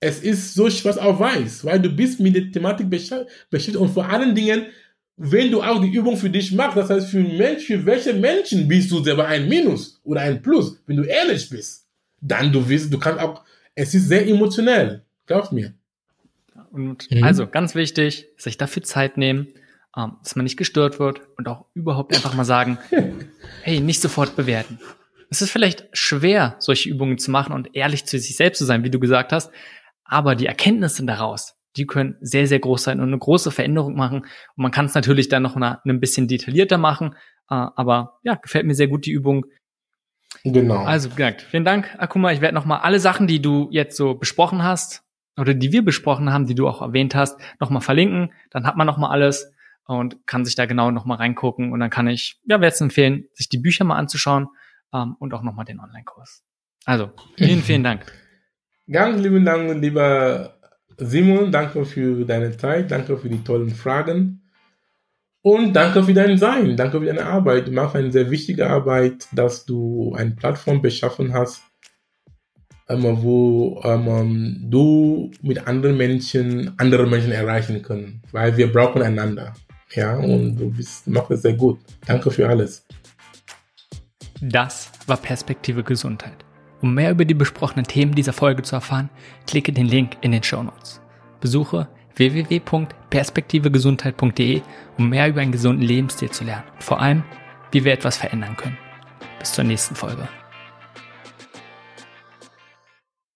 Speaker 1: es ist so schwarz auf weiß, weil du bist mit der Thematik beschäftigt und vor allen Dingen, wenn du auch die Übung für dich machst, das heißt für, Mensch, für welche Menschen bist du selber ein Minus oder ein Plus, wenn du ehrlich bist, dann du wirst, du kannst auch, es ist sehr emotionell, glaub mir.
Speaker 2: Und mhm. also ganz wichtig, sich dafür Zeit nehmen, ähm, dass man nicht gestört wird und auch überhaupt einfach mal sagen, hey, nicht sofort bewerten. Es ist vielleicht schwer, solche Übungen zu machen und ehrlich zu sich selbst zu sein, wie du gesagt hast, aber die Erkenntnisse daraus, die können sehr, sehr groß sein und eine große Veränderung machen. Und man kann es natürlich dann noch eine, ein bisschen detaillierter machen, äh, aber ja, gefällt mir sehr gut die Übung. Genau. Also, gesagt, vielen Dank, Akuma. Ich werde nochmal alle Sachen, die du jetzt so besprochen hast, oder die wir besprochen haben, die du auch erwähnt hast, nochmal verlinken. Dann hat man nochmal alles und kann sich da genau nochmal reingucken. Und dann kann ich, ja, werde es empfehlen, sich die Bücher mal anzuschauen ähm, und auch nochmal den Online-Kurs. Also, vielen, vielen Dank.
Speaker 1: Ganz lieben Dank, lieber Simon. Danke für deine Zeit. Danke für die tollen Fragen. Und danke für dein Sein. Danke für deine Arbeit. Du machst eine sehr wichtige Arbeit, dass du eine Plattform beschaffen hast, ähm, wo ähm, du mit anderen Menschen andere Menschen erreichen können. Weil wir brauchen einander. Ja, und du bist, machst es sehr gut. Danke für alles.
Speaker 2: Das war Perspektive Gesundheit. Um mehr über die besprochenen Themen dieser Folge zu erfahren, klicke den Link in den Show Notes. Besuche www.perspektivegesundheit.de, um mehr über einen gesunden Lebensstil zu lernen. Vor allem, wie wir etwas verändern können. Bis zur nächsten Folge.